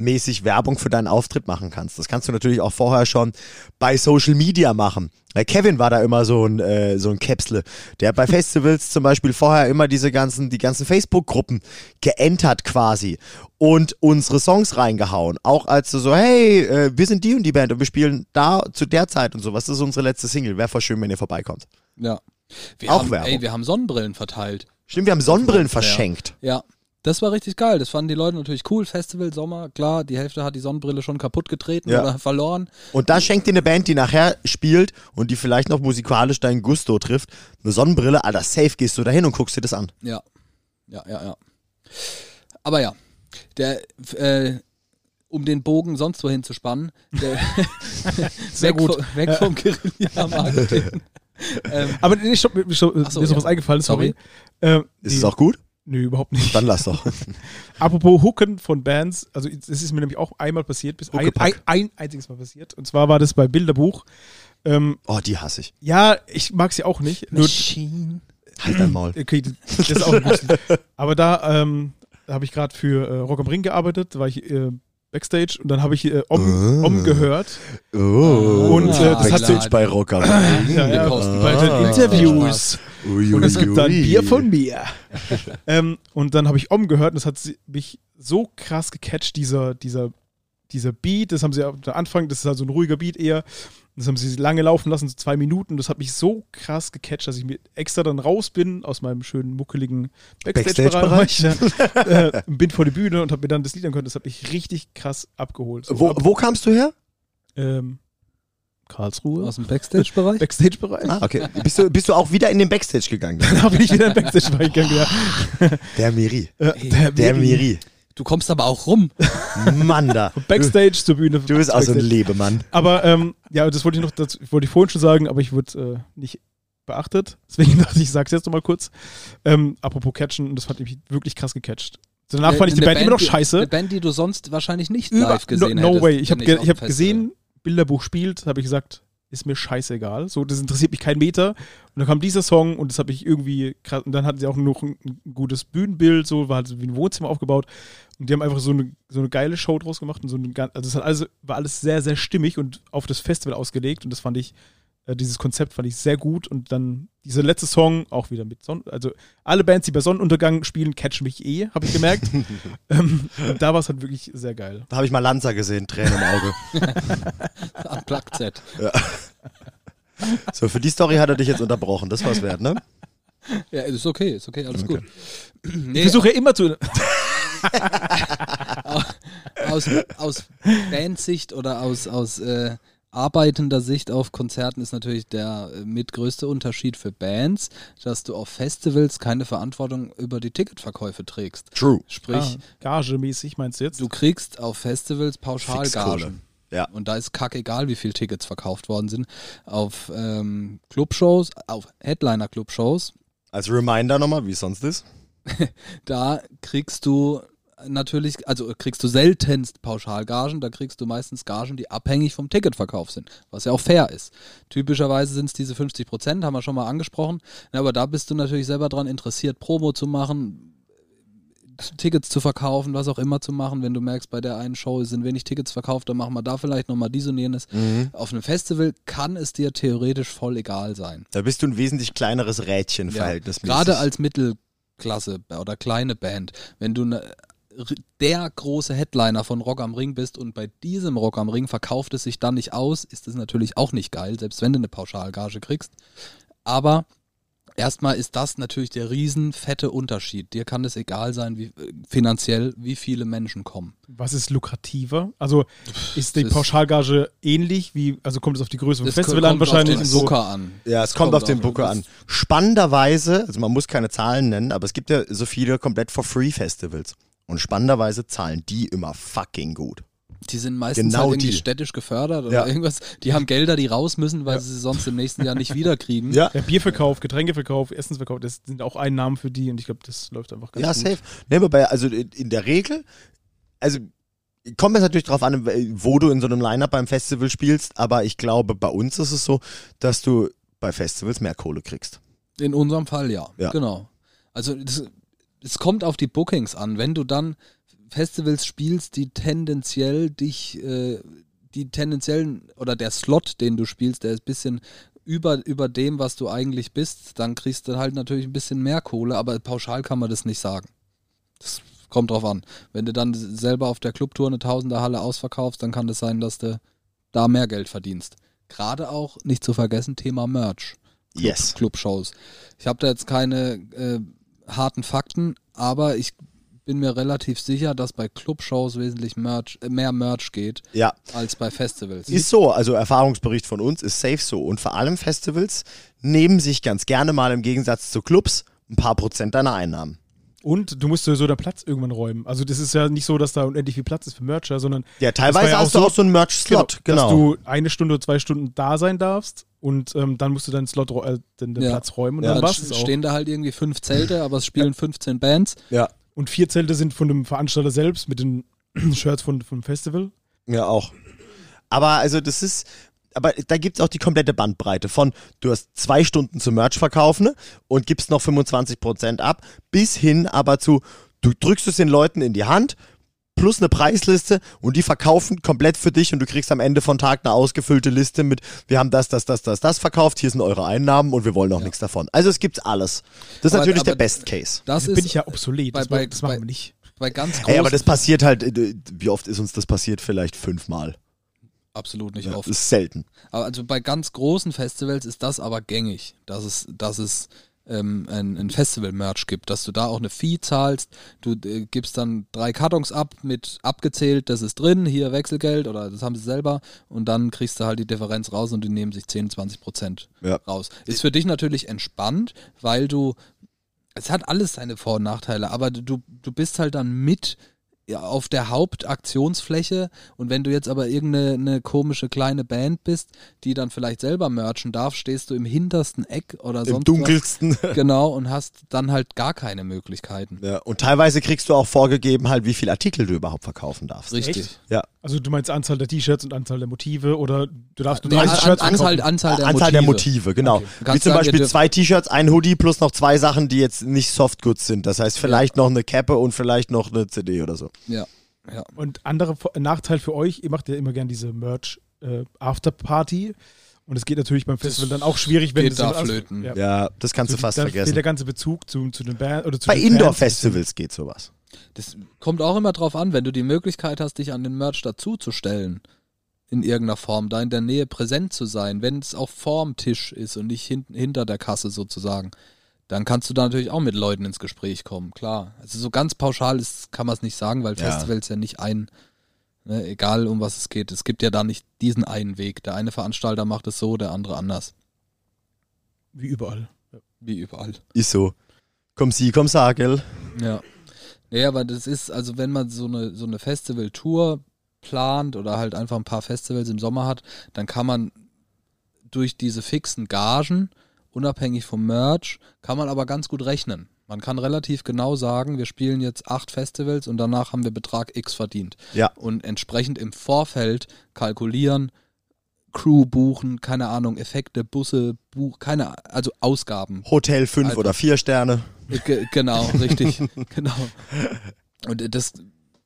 S4: Guerilla-Marketing-mäßig Werbung für deinen Auftritt machen kannst. Das kannst du natürlich auch vorher schon bei Social Media machen. Weil Kevin war da immer so ein, äh, so ein Käpsle, der bei Festivals zum Beispiel vorher immer diese ganzen, die ganzen Facebook-Gruppen geentert quasi und unsere Songs reingehauen. Auch als so, hey, äh, wir sind die und die Band und wir spielen da zu der Zeit und sowas. Das ist unsere letzte Single. Wäre voll schön, wenn ihr vorbeikommt.
S3: Ja. Wir
S4: Auch
S3: haben,
S4: Werbung.
S3: Ey, wir haben Sonnenbrillen verteilt.
S4: Stimmt, wir haben Sonnenbrillen
S3: Ja.
S4: verschenkt.
S3: Ja. Das war richtig geil. Das fanden die Leute natürlich cool. Festival, Sommer, klar, die Hälfte hat die Sonnenbrille schon kaputt getreten
S4: Ja.
S3: oder verloren.
S4: Und da schenkt dir eine Band, die nachher spielt und die vielleicht noch musikalisch dein Gusto trifft, eine Sonnenbrille, Alter, safe gehst du dahin und guckst dir das an.
S3: Ja. Ja, ja, ja. Aber ja, der, äh, um den Bogen sonst wohin zu spannen, der,
S1: Sehr
S3: weg,
S1: gut.
S3: Vom, weg vom Guerilla-Marketing. ähm,
S1: Aber nee, stopp, mir, ist noch
S3: ja.
S1: was eingefallen, sorry.
S3: Sorry.
S1: Ähm,
S4: Ist
S1: die-
S4: es auch gut?
S1: Nö, überhaupt nicht.
S4: Dann lass doch.
S1: Apropos Hooken von Bands, also es ist mir nämlich auch einmal passiert, bis ein, ein, ein einziges Mal passiert. Und zwar war das bei Bilderbuch. Ähm,
S4: Oh, die hasse ich.
S1: ja, ich mag sie auch nicht. Nur,
S3: Machine.
S4: Halt dein Maul.
S1: okay, das ist auch ein bisschen. Aber da ähm, habe ich gerade für äh, Rock am Ring gearbeitet, da war ich äh, Backstage und dann habe ich äh, Om,
S4: Ah.
S1: Om gehört.
S4: Oh.
S1: Und, äh, das hat
S4: Backstage bei Rocker.
S1: Ja,
S3: Wir
S1: ja,
S3: posten
S1: bei den
S4: Ah.
S1: Interviews.
S4: Ui,
S1: Und es gibt da ein
S4: ui.
S1: Bier von mir. ähm, und dann habe ich Om gehört und das hat mich so krass gecatcht, dieser, dieser, dieser Beat. Das haben sie am Anfang, das ist halt so ein ruhiger Beat eher. Das haben sie lange laufen lassen, so zwei Minuten. Das hat mich so krass gecatcht, dass ich mir extra dann raus bin aus meinem schönen, muckeligen Backstage-Bereich. äh, bin vor die Bühne und habe mir dann das Lied angehört. Das hat mich richtig krass abgeholt. So
S4: Wo,
S1: ab,
S4: wo kamst du her?
S1: ähm, Karlsruhe.
S3: Aus dem Backstage-Bereich?
S1: Backstage-Bereich.
S4: Ah, okay. Bist du, bist du auch wieder in den Backstage gegangen?
S1: Da bin ich wieder im Backstage-Bereich gegangen. Ja.
S4: Der Miri.
S1: Äh,
S4: Der Miri.
S3: Du kommst aber auch rum.
S4: Mann da.
S1: Backstage zur Bühne.
S4: Du bist auch so ein. Lebemann.
S1: Aber ähm, ja, das wollte ich noch, das wollte ich vorhin schon sagen, aber ich wurde äh, nicht beachtet. Deswegen dachte ich, ich sag's jetzt nochmal kurz. Ähm, apropos Catchen, und das fand ich wirklich krass gecatcht. Danach fand ich die
S3: Eine
S1: Band, immer noch scheiße.
S3: Eine Band, die du sonst wahrscheinlich nicht
S1: Über-
S3: live gesehen
S1: no, no
S3: hättest.
S1: way. Ich habe ge hab gesehen, Bilderbuch spielt, habe ich gesagt, ist mir scheißegal. So, das interessiert mich kein Meter. Und dann kam dieser Song und das habe ich irgendwie krass. Und dann hatten sie auch noch ein, gutes Bühnenbild, so war halt wie ein Wohnzimmer aufgebaut. Und die haben einfach so eine, so eine geile Show draus gemacht. Und so eine, also das hat alles, war alles sehr, sehr stimmig und auf das Festival ausgelegt. Und das fand ich, äh, dieses Konzept fand ich sehr gut. Und dann dieser letzte Song auch wieder mit Sonnen. Also alle Bands, die bei Sonnenuntergang spielen, catchen mich eh, habe ich gemerkt. ähm, und da war es halt wirklich sehr geil.
S4: Da habe ich mal Lanza gesehen, Tränen im Auge.
S3: Unplugged Set.
S4: So, für die Story hat er dich jetzt unterbrochen. Das war's wert, ne?
S3: Ja, ist okay, ist okay, alles
S4: Okay.
S3: gut.
S1: Ich
S3: Nee,
S1: versuche ja immer zu.
S3: aus, aus Bandsicht oder aus, aus äh, arbeitender Sicht auf Konzerten ist natürlich der äh, mitgrößte Unterschied für Bands, dass du auf Festivals keine Verantwortung über die Ticketverkäufe trägst.
S4: True.
S3: Sprich,
S1: Ah, gagemäßig meinst du jetzt?
S3: du kriegst auf Festivals
S4: Fixkohle.
S3: Pauschalgagen.
S4: Ja.
S3: Und da ist kack egal, wie viele Tickets verkauft worden sind. Auf ähm, Clubshows, auf Headliner-Clubshows,
S4: Als Reminder nochmal, wie es sonst ist.
S3: da kriegst du natürlich, also kriegst du seltenst Pauschalgagen, da kriegst du meistens Gagen, die abhängig vom Ticketverkauf sind, was ja auch fair ist. Typischerweise sind es diese 50 Prozent, haben wir schon mal angesprochen, Ja, aber da bist du natürlich selber dran interessiert, Promo zu machen, Tickets zu verkaufen, was auch immer zu machen. Wenn du merkst, bei der einen Show sind wenig Tickets verkauft, dann machen wir da vielleicht nochmal dies und jenes. Auf einem Festival kann es dir theoretisch voll egal sein.
S4: Da bist du ein wesentlich kleineres Rädchen
S3: Ja.
S4: verhältnismäßig.
S3: Gerade als Mittelklasse oder kleine Band, wenn du ne, r- der große Headliner von Rock am Ring bist und bei diesem Rock am Ring verkauft es sich dann nicht aus, ist es natürlich auch nicht geil, selbst wenn du eine Pauschalgage kriegst. Aber Erstmal ist das natürlich der riesen fette Unterschied. Dir kann es egal sein, wie äh, finanziell, wie viele Menschen kommen.
S1: Was ist lukrativer? Also ist die
S3: das-
S1: Pauschalgage ähnlich wie, also kommt es auf die Größe vom
S3: Das
S1: Festival
S3: kommt
S1: an wahrscheinlich?
S3: auf den
S1: so.
S3: Booker an.
S4: Ja, es
S3: Das
S4: kommt, auf den Booker
S3: das-
S4: an. Spannenderweise, also man muss keine Zahlen nennen, aber es gibt ja so viele komplett for free Festivals. Und spannenderweise zahlen die immer fucking gut.
S3: Die sind meistens
S4: Genau
S3: halt irgendwie
S4: die.
S3: städtisch gefördert oder
S4: Ja.
S3: irgendwas. Die haben Gelder, die raus müssen, weil sie sie sonst im nächsten Jahr nicht wiederkriegen.
S4: Ja,
S1: Der Bierverkauf, Getränkeverkauf, Essensverkauf, das sind auch Einnahmen für die und ich glaube, das läuft einfach ganz
S4: ja,
S1: gut.
S4: safe. Ne, aber bei, also in der Regel, also kommt es natürlich drauf an, wo du in so einem Line-Up beim Festival spielst, aber ich glaube, bei uns ist es so, dass du bei Festivals mehr Kohle kriegst.
S3: In unserem Fall ja.
S4: Ja.
S3: Genau. Also das, es kommt auf die Bookings an. Wenn du dann Festivals spielst, die tendenziell dich, äh, die tendenziellen oder der Slot, den du spielst, der ist ein bisschen über, über dem, was du eigentlich bist, dann kriegst du halt natürlich ein bisschen mehr Kohle, aber pauschal kann man das nicht sagen. Das kommt drauf an. Wenn du dann selber auf der Clubtour eine Tausender-Halle ausverkaufst, dann kann es sein, dass du da mehr Geld verdienst. Gerade auch, nicht zu vergessen, Thema Merch. Club,
S4: Yes.
S3: Clubshows. Ich habe da jetzt keine äh, harten Fakten, aber ich bin mir relativ sicher, dass bei Clubshows wesentlich Merch, äh, mehr Merch geht
S4: Ja,
S3: als bei Festivals.
S4: Ist so, also Erfahrungsbericht von uns ist safe so. Und vor allem Festivals nehmen sich ganz gerne mal im Gegensatz zu Clubs ein paar Prozent deiner Einnahmen.
S1: Und du musst so den Platz irgendwann räumen. Also das ist ja nicht so, dass da unendlich viel Platz ist für Mercher, sondern
S4: Ja, teilweise
S1: ja auch
S4: hast du
S1: so-
S4: auch so einen Merch-Slot, genau.
S1: dass du eine Stunde oder zwei Stunden da sein darfst und ähm, dann musst du deinen Slot, äh, den, den
S3: Ja.
S1: Platz räumen und
S4: Ja.
S1: dann
S3: dann
S1: war's es auch.
S3: stehen da halt irgendwie fünf Zelte, aber es spielen 15 Bands.
S4: ja,
S1: Und vier Zelte sind von dem Veranstalter selbst mit den Shirts von, vom Festival.
S4: ja auch. Aber also das ist, aber da gibt es auch die komplette Bandbreite von, du hast zwei Stunden zum Merch verkaufen ne, und gibst noch 25% ab, bis hin aber zu, du drückst es den Leuten in die Hand, plus eine Preisliste und die verkaufen komplett für dich und du kriegst am Ende von Tag eine ausgefüllte Liste mit, wir haben das, das, das, das, das verkauft, hier sind eure Einnahmen und wir wollen auch nichts davon. Also es gibt's alles. Das ist
S3: Aber-
S4: natürlich
S3: aber
S4: der Best Case.
S3: Das
S1: Da
S3: ist
S1: bin ich ja obsolet.
S3: bei-
S1: das,
S3: bei-
S1: das machen
S3: bei-
S1: wir nicht.
S3: bei ganz großen
S4: Ey, aber das passiert halt, äh, wie oft ist uns das passiert? Vielleicht fünfmal.
S3: absolut nicht
S4: Ja,
S3: oft.
S4: das ist selten.
S3: Aber also bei ganz großen Festivals ist das aber gängig, dass es, dass es ähm, ein, ein Festival-Merch gibt, dass du da auch eine Fee zahlst, du äh, gibst dann drei Kartons ab mit abgezählt, das ist drin, hier Wechselgeld oder das haben sie selber und dann kriegst du halt die Differenz raus und die nehmen sich 10, 20 Prozent
S4: Ja.
S3: raus. Ist für dich natürlich entspannt, weil du, es hat alles seine Vor- und Nachteile, aber du, du bist halt dann mit auf der Hauptaktionsfläche und wenn du jetzt aber irgendeine eine komische kleine Band bist, die dann vielleicht selber merchen darf, stehst du im hintersten Eck oder
S4: Im
S3: sonst
S4: dunkelsten.
S3: was. Genau und hast dann halt gar keine Möglichkeiten.
S4: Ja, und teilweise kriegst du auch vorgegeben, halt, wie viel Artikel du überhaupt verkaufen darfst.
S3: Richtig.
S1: Echt?
S4: Ja.
S1: Also du meinst Anzahl der T-Shirts und Anzahl der Motive oder du darfst nur
S3: Nee,
S1: 30
S3: an,
S1: Shirts
S3: Anzahl,
S1: verkaufen?
S3: Anzahl der
S4: Anzahl
S3: Motive.
S4: der Motive, genau.
S3: Okay.
S4: Wie zum
S3: sagen,
S4: Beispiel zwei T-Shirts, ein Hoodie plus noch zwei Sachen, die jetzt nicht Softgoods sind. Das heißt, vielleicht noch eine Cappe und vielleicht noch eine CD oder so.
S3: Ja, ja.
S1: Und anderer Nachteil für euch, ihr macht ja immer gern diese Merch äh, Afterparty und es geht natürlich beim Festival dann auch schwierig, wenn
S3: geht
S1: das
S3: da flöten.
S1: Ja.
S4: Ja, das kannst
S1: So,
S4: du fast
S1: da
S4: vergessen.
S1: der ganze Bezug zu, zu den Band oder zu
S4: Bei. Indoor-Festivals geht sowas.
S3: Das kommt auch immer drauf an, wenn du die Möglichkeit hast, dich an den Merch dazuzustellen. In irgendeiner Form, da in der Nähe präsent zu sein, wenn es auch vorm Tisch ist und nicht hin, hinter der Kasse sozusagen, dann kannst du da natürlich auch mit Leuten ins Gespräch kommen, klar. Also so ganz pauschal ist, kann man es nicht sagen, weil
S4: Ja.
S3: Festivals ja nicht ein, ne, egal um was es geht, es gibt ja da nicht diesen einen Weg. Der eine Veranstalter macht es so, der andere anders.
S1: Wie überall.
S3: Wie überall.
S4: Ist so. Komm sie, komm sag, gell?
S3: Ja. Ja, aber das ist, also wenn man so eine, so eine Festival-Tour plant oder halt einfach ein paar Festivals im Sommer hat, dann kann man durch diese fixen Gagen, unabhängig vom Merch, kann man aber ganz gut rechnen. Man kann relativ genau sagen, wir spielen jetzt acht Festivals und danach haben wir Betrag X verdient.
S4: Ja.
S3: Und entsprechend im Vorfeld kalkulieren, Crew buchen, keine Ahnung, Effekte, Busse, Buch, keine, also Ausgaben.
S4: Hotel fünf
S3: Alter.
S4: oder vier Sterne.
S3: Ge genau, richtig. genau. Und das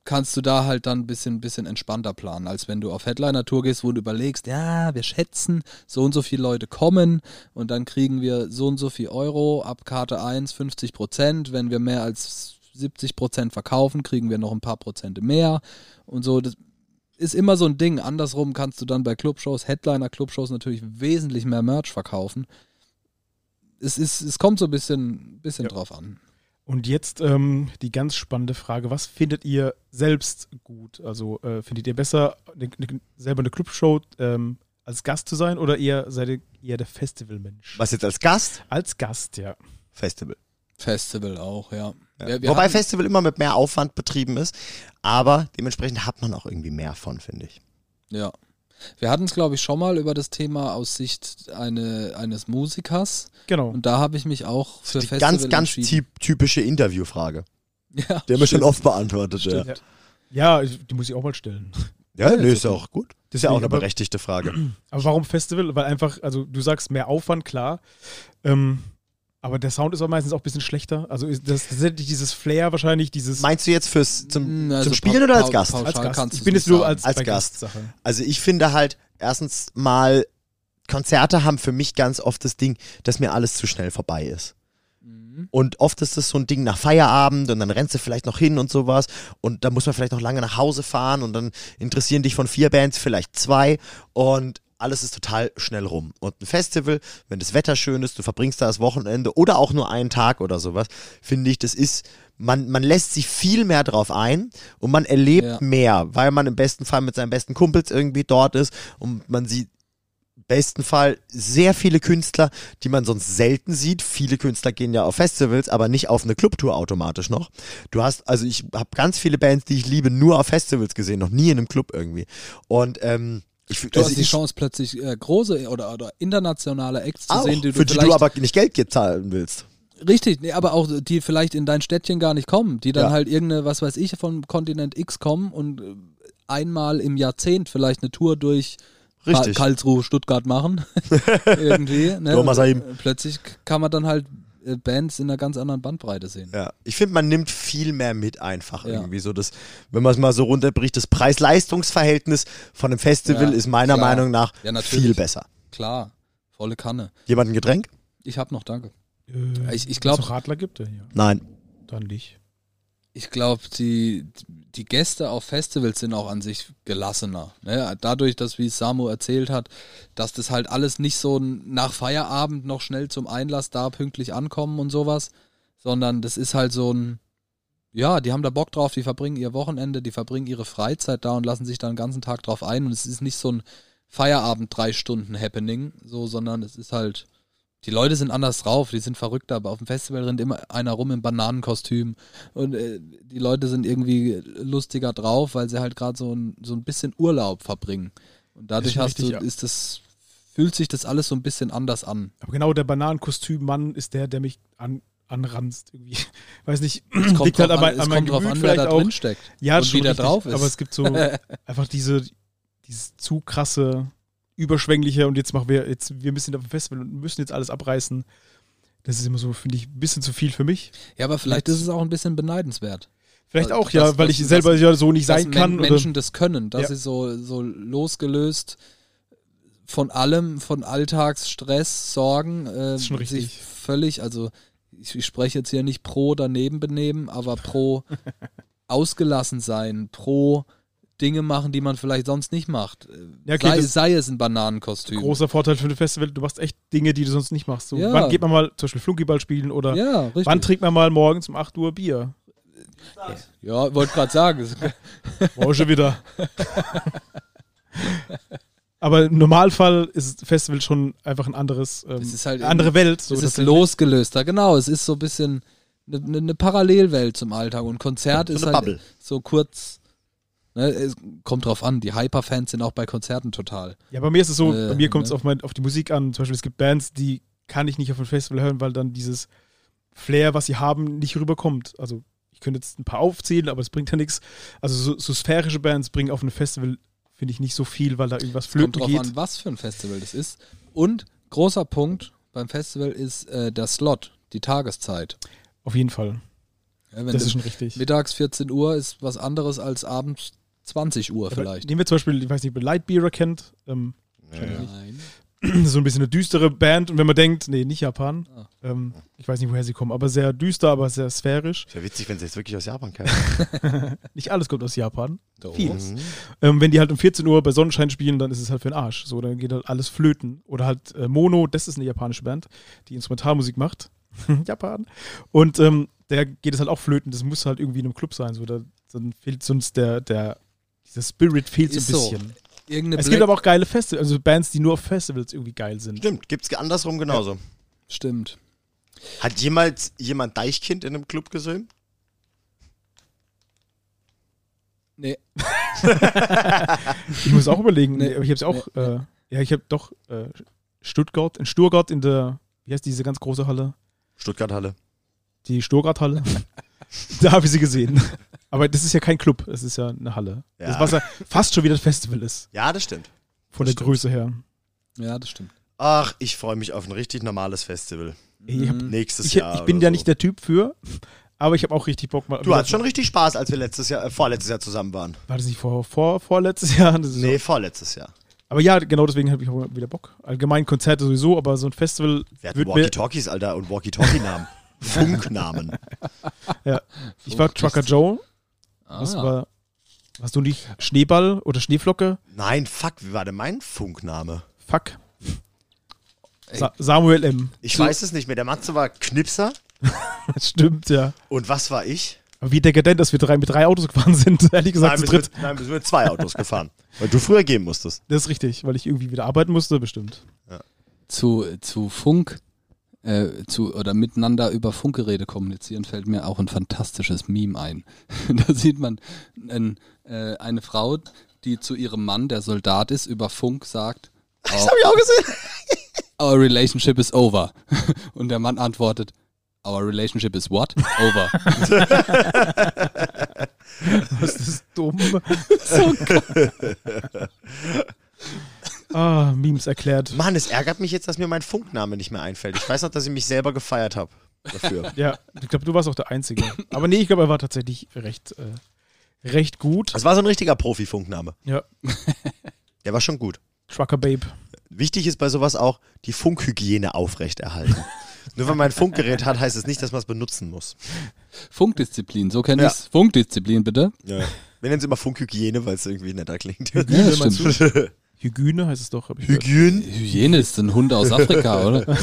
S3: kannst du da halt dann ein bisschen, bisschen entspannter planen, als wenn du auf Headliner-Tour gehst, wo du überlegst, ja, wir schätzen, so und so viele Leute kommen und dann kriegen wir so und so viel Euro ab Karte 1, 50 Prozent. Wenn wir mehr als 70 Prozent verkaufen, kriegen wir noch ein paar Prozente mehr und so. Das ist immer so ein Ding. Andersrum kannst du dann bei Clubshows, Headliner-Clubshows natürlich wesentlich mehr Merch verkaufen es, ist, es kommt so ein bisschen, bisschen
S1: Ja.
S3: drauf an.
S1: Und jetzt ähm, die ganz spannende Frage: Was findet ihr selbst gut? Also äh, findet ihr besser, ne, ne, selber eine Clubshow ähm, als Gast zu sein oder eher seid ihr eher der Festivalmensch?
S4: Was jetzt als Gast?
S1: Als Gast, ja.
S4: Festival.
S3: Festival auch, ja.
S4: Ja.
S3: Wir- wir
S4: Wobei Festival immer mit mehr Aufwand betrieben ist, aber dementsprechend hat man auch irgendwie mehr von, finde ich.
S3: Ja. Wir hatten es, glaube ich, schon mal über das Thema aus Sicht eine, eines Musikers.
S1: Genau.
S3: Und da habe ich mich auch für
S4: Die
S3: Festival
S4: ganz, ganz typische Interviewfrage.
S3: Ja,
S4: Die haben wir schon oft beantwortet. Ja,
S3: Stimmt.
S1: Ja, die muss ich auch mal stellen.
S4: ja nee, ist ja auch gut. Das ist ja auch eine berechtigte Frage.
S1: Aber warum Festival? Weil einfach, also du sagst mehr Aufwand, klar. Ähm, aber der Sound ist auch meistens auch ein bisschen schlechter. Also ist das tatsächlich dieses Flair wahrscheinlich, dieses
S4: Meinst du jetzt fürs zum,
S3: Mm, also
S4: zum Spielen oder als Gast?
S3: pauschal
S1: als Gast. Ich bin jetzt nur als,
S4: Als Gast. Also ich finde halt, erstens mal, Konzerte haben für mich ganz oft das Ding, dass mir alles zu schnell vorbei ist.
S3: Mhm.
S4: Und oft ist das so ein Ding nach Feierabend und dann rennst du vielleicht noch hin und sowas und dann muss man vielleicht noch lange nach Hause fahren und dann interessieren dich von vier Bands vielleicht zwei und alles ist total schnell rum. Und ein Festival, wenn das Wetter schön ist, du verbringst da das Wochenende oder auch nur einen Tag oder sowas, finde ich, das ist, man, man lässt sich viel mehr drauf ein und man erlebt
S3: Ja.
S4: mehr, weil man im besten Fall mit seinen besten Kumpels irgendwie dort ist und man sieht besten Fall sehr viele Künstler, die man sonst selten sieht. Viele Künstler gehen ja auf Festivals, aber nicht auf eine Clubtour automatisch noch. Du hast, also ich habe ganz viele Bands, die ich liebe, nur auf Festivals gesehen, noch nie in einem Club irgendwie. Und ähm, ich,
S3: Du
S4: also
S3: hast die Chance, plötzlich äh, große oder, oder internationale Acts zu sehen, die du
S4: für die du aber nicht Geld zahlen willst.
S3: Richtig, nee, aber auch die vielleicht in dein Städtchen gar nicht kommen, die dann
S4: Ja.
S3: halt irgendeine, was weiß ich, von Kontinent X kommen und äh, einmal im Jahrzehnt vielleicht eine Tour durch
S4: Richtig.
S3: Karlsruhe, Stuttgart machen. Irgendwie. Ne? Plötzlich kann man dann halt Bands in einer ganz anderen Bandbreite sehen.
S4: Ja, ich finde, man nimmt viel mehr mit einfach
S3: Ja.
S4: irgendwie. So das, wenn man es mal so runterbricht, das Preis-Leistungs-Verhältnis von einem Festival
S3: Ja,
S4: ist meiner
S3: klar.
S4: Meinung nach viel besser.
S3: Klar, volle Kanne.
S4: Jemand ein Getränk?
S3: Ich hab noch, danke.
S1: Äh,
S3: Ich- ich
S1: wenn's
S3: glaub-
S1: noch Radler gibt, ja.
S4: Nein.
S1: Dann nicht.
S3: Ich glaube, die, die Gäste auf Festivals sind auch an sich gelassener. Ne? Dadurch, dass, wie Samu erzählt hat, dass das halt alles nicht so nach Feierabend noch schnell zum Einlass da pünktlich ankommen und sowas, sondern das ist halt so ein, ja, die haben da Bock drauf, die verbringen ihr Wochenende, die verbringen ihre Freizeit da und lassen sich dann den ganzen Tag drauf ein und es ist nicht so ein Feierabend drei Stunden Happening, so, sondern es ist halt, die Leute sind anders drauf, die sind verrückter, aber auf dem Festival rennt immer einer rum im Bananenkostüm und äh, die Leute sind irgendwie lustiger drauf, weil sie halt gerade so ein, so ein bisschen Urlaub verbringen. Und dadurch hast
S1: richtig,
S3: du,
S1: ja.
S3: ist das, fühlt sich das alles so ein bisschen anders an.
S1: Aber genau der Bananenkostüm-Mann ist der, der mich an, anranzt. Irgendwie. Weiß nicht,
S3: Es kommt
S1: liegt halt an,
S3: an, es
S1: an meinem
S3: kommt drauf an, wer da drin steckt.
S1: Ja,
S3: und wie der
S1: richtig,
S3: drauf ist.
S1: Aber es gibt so einfach diese, dieses zu krasse, überschwängliche und jetzt machen wir, jetzt, wir müssen auf dem Festival und müssen jetzt alles abreißen. Das ist immer so, finde ich, ein bisschen zu viel für mich.
S3: Ja, aber vielleicht ist es auch ein bisschen beneidenswert.
S1: Vielleicht
S3: Äh,
S1: auch, ja,
S3: dass-
S1: weil
S3: dass-
S1: ich selber
S3: dass-
S1: ja so nicht
S3: dass
S1: sein kann.
S3: Men Menschen das können, dass
S1: Ja.
S3: sie so, so losgelöst von allem, von Alltagsstress, Sorgen, äh,
S1: schon
S3: sich
S1: richtig.
S3: völlig, also ich, ich spreche jetzt hier nicht pro daneben benehmen, aber pro ausgelassen sein, pro Dinge machen, die man vielleicht sonst nicht macht.
S1: Ja, okay,
S3: sei, sei es ein Bananenkostüm.
S1: Großer Vorteil für ein Festival, du machst echt Dinge, die du sonst nicht machst. So,
S3: Ja.
S1: Wann geht man mal zum Beispiel Flunkyball spielen oder
S3: ja, richtig.
S1: wann trinkt man mal morgens um 8 Uhr Bier?
S3: ja, wollte gerade sagen.
S1: Brauche schon wieder. Aber im Normalfall ist das Festival schon einfach ein anderes, ähm,
S3: Es ist halt
S1: eine andere Welt. So
S3: es ist losgelöster, genau. Es ist so ein bisschen eine, eine Parallelwelt zum Alltag. Und Konzert
S4: So
S3: ist halt
S4: Bubble.
S3: so kurz. Ne, es kommt drauf an. Die Hyperfans sind auch bei Konzerten total.
S1: Ja, bei mir ist es so,
S3: Äh,
S1: bei mir kommt es
S3: ne?
S1: auf, mein, auf die Musik an. Zum Beispiel, es gibt Bands, die kann ich nicht auf einem Festival hören, weil dann dieses Flair, was sie haben, nicht rüberkommt. Also ich könnte jetzt ein paar aufzählen, aber es bringt ja nichts. Also so, so sphärische Bands bringen auf einem Festival, finde ich, nicht so viel, weil da irgendwas flöten
S3: kommt drauf
S1: geht.
S3: an, was für ein Festival das ist. Und großer Punkt beim Festival ist äh, der Slot, die Tageszeit.
S1: Auf jeden Fall.
S3: Ja,
S1: Das ist schon richtig.
S3: mittags 14 Uhr ist was anderes als abends 20 Uhr vielleicht.
S1: Nehmen wir zum Beispiel, ich weiß nicht, ob ihr Lightbearer kennt. Ähm,
S3: Nein.
S1: so ein bisschen eine düstere Band. Und wenn man denkt, nee, nicht Japan,
S3: Ah.
S1: ähm, ich weiß nicht, woher sie kommen, aber sehr düster, aber sehr sphärisch.
S4: Wäre witzig, wenn sie jetzt wirklich aus Japan kämen.
S1: Nicht alles kommt aus Japan.
S3: Doch.
S1: Vieles.
S4: Mhm.
S1: Ähm, wenn die halt um 14 Uhr bei Sonnenschein spielen, dann ist es halt für den Arsch. So, dann geht halt alles flöten. Oder halt äh, Mono, das ist eine japanische Band, die Instrumentalmusik macht. Japan. Und ähm, der geht es halt auch flöten. Das muss halt irgendwie in einem Club sein. So, da, dann fehlt sonst der, der, dieser Spirit fehlt so ein
S3: Ist so.
S1: bisschen.
S3: Irgendeine
S1: Es
S3: Black
S1: gibt aber auch geile Festivals, also Bands, die nur auf Festivals irgendwie geil sind.
S4: Stimmt, gibt's andersrum genauso.
S3: Stimmt.
S4: Hat jemals jemand Deichkind in einem Club gesehen?
S3: Nee.
S1: Ich muss auch überlegen,
S3: Nee,
S1: aber ich habe es auch, äh, ja, ich habe doch äh, Stuttgart, in Stuttgart in der, wie heißt diese ganz große Halle?
S4: Stuttgart-Halle.
S1: Die Stuttgart-Halle. da habe ich sie gesehen. Aber das ist ja kein Club, es ist ja eine Halle.
S4: Ja.
S1: Das, was ja fast schon wieder ein Festival ist,
S4: Ja, das stimmt.
S1: von
S4: Das
S1: der Größe her.
S3: Ja, das stimmt.
S4: Ach, ich freue mich auf ein richtig normales Festival.
S1: Ich, hab,
S4: Nächstes
S1: ich,
S4: Jahr.
S1: ich bin ja
S4: so.
S1: nicht der Typ für, aber ich habe auch richtig Bock mal.
S4: Du hattest schon richtig Spaß, als wir letztes Jahr, äh, vorletztes Jahr zusammen waren.
S1: War das nicht vor, vor, vorletztes Jahr? Das
S4: Nee, vorletztes Jahr.
S1: Aber ja, genau deswegen habe ich auch wieder Bock. Allgemein Konzerte sowieso, aber so ein Festival
S4: Wir hatten. Walkie-Talkies, Alter, und Walkie-Talkie-Namen. Funknamen.
S1: Ich war Trucker Joe.
S3: Ah,
S1: Das war. Hast du nicht Schneeball oder Schneeflocke?
S4: Nein, fuck, wie war denn mein Funkname?
S1: Fuck. Sa Samuel M.
S4: Ich weiß es nicht mehr. Der Matze war Knipser.
S1: Das stimmt, ja.
S4: Und was war ich?
S1: Aber wie dekadent, dass wir drei, mit drei Autos gefahren sind, ehrlich gesagt,
S4: nein,
S1: zu
S4: wir
S1: dritt.
S4: sind, nein, wir sind mit zwei Autos gefahren. Weil du früher gehen musstest.
S1: Das ist richtig, weil ich irgendwie wieder arbeiten musste, bestimmt.
S3: zu, zu Funk, äh, zu, oder miteinander über Funkgeräte kommunizieren, fällt mir auch ein fantastisches Meme ein. da sieht man ein, äh, eine Frau, die zu ihrem Mann, der Soldat ist, über Funk sagt,
S4: Das habe ich auch gesehen.
S3: Our relationship is over. Und der Mann antwortet, Our relationship is what? Over.
S1: Was ist das dumm? Ah, Memes erklärt.
S4: Mann, es ärgert mich jetzt, dass mir mein Funkname nicht mehr einfällt. Ich weiß noch, dass ich mich selber gefeiert habe dafür.
S1: Ja, ich glaube, du warst auch der Einzige. Aber nee, ich glaube, er war tatsächlich recht, äh, recht gut.
S4: Das war so ein richtiger Profi-Funkname.
S1: Ja,
S4: Der war schon gut.
S1: Trucker Babe.
S4: Wichtig ist bei sowas auch, die Funkhygiene aufrechterhalten. Nur wenn man ein Funkgerät hat, heißt es nicht, dass man es benutzen muss.
S3: Funkdisziplin, so kenne
S4: Ja.
S3: ich's. Funkdisziplin, bitte.
S4: Ja. Wir nennen es immer Funkhygiene, weil es irgendwie netter klingt.
S3: Ja, stimmt.
S1: Hygiene heißt es doch. Ich.
S4: Hygiene?
S3: Hygiene ist ein Hund aus Afrika, oder?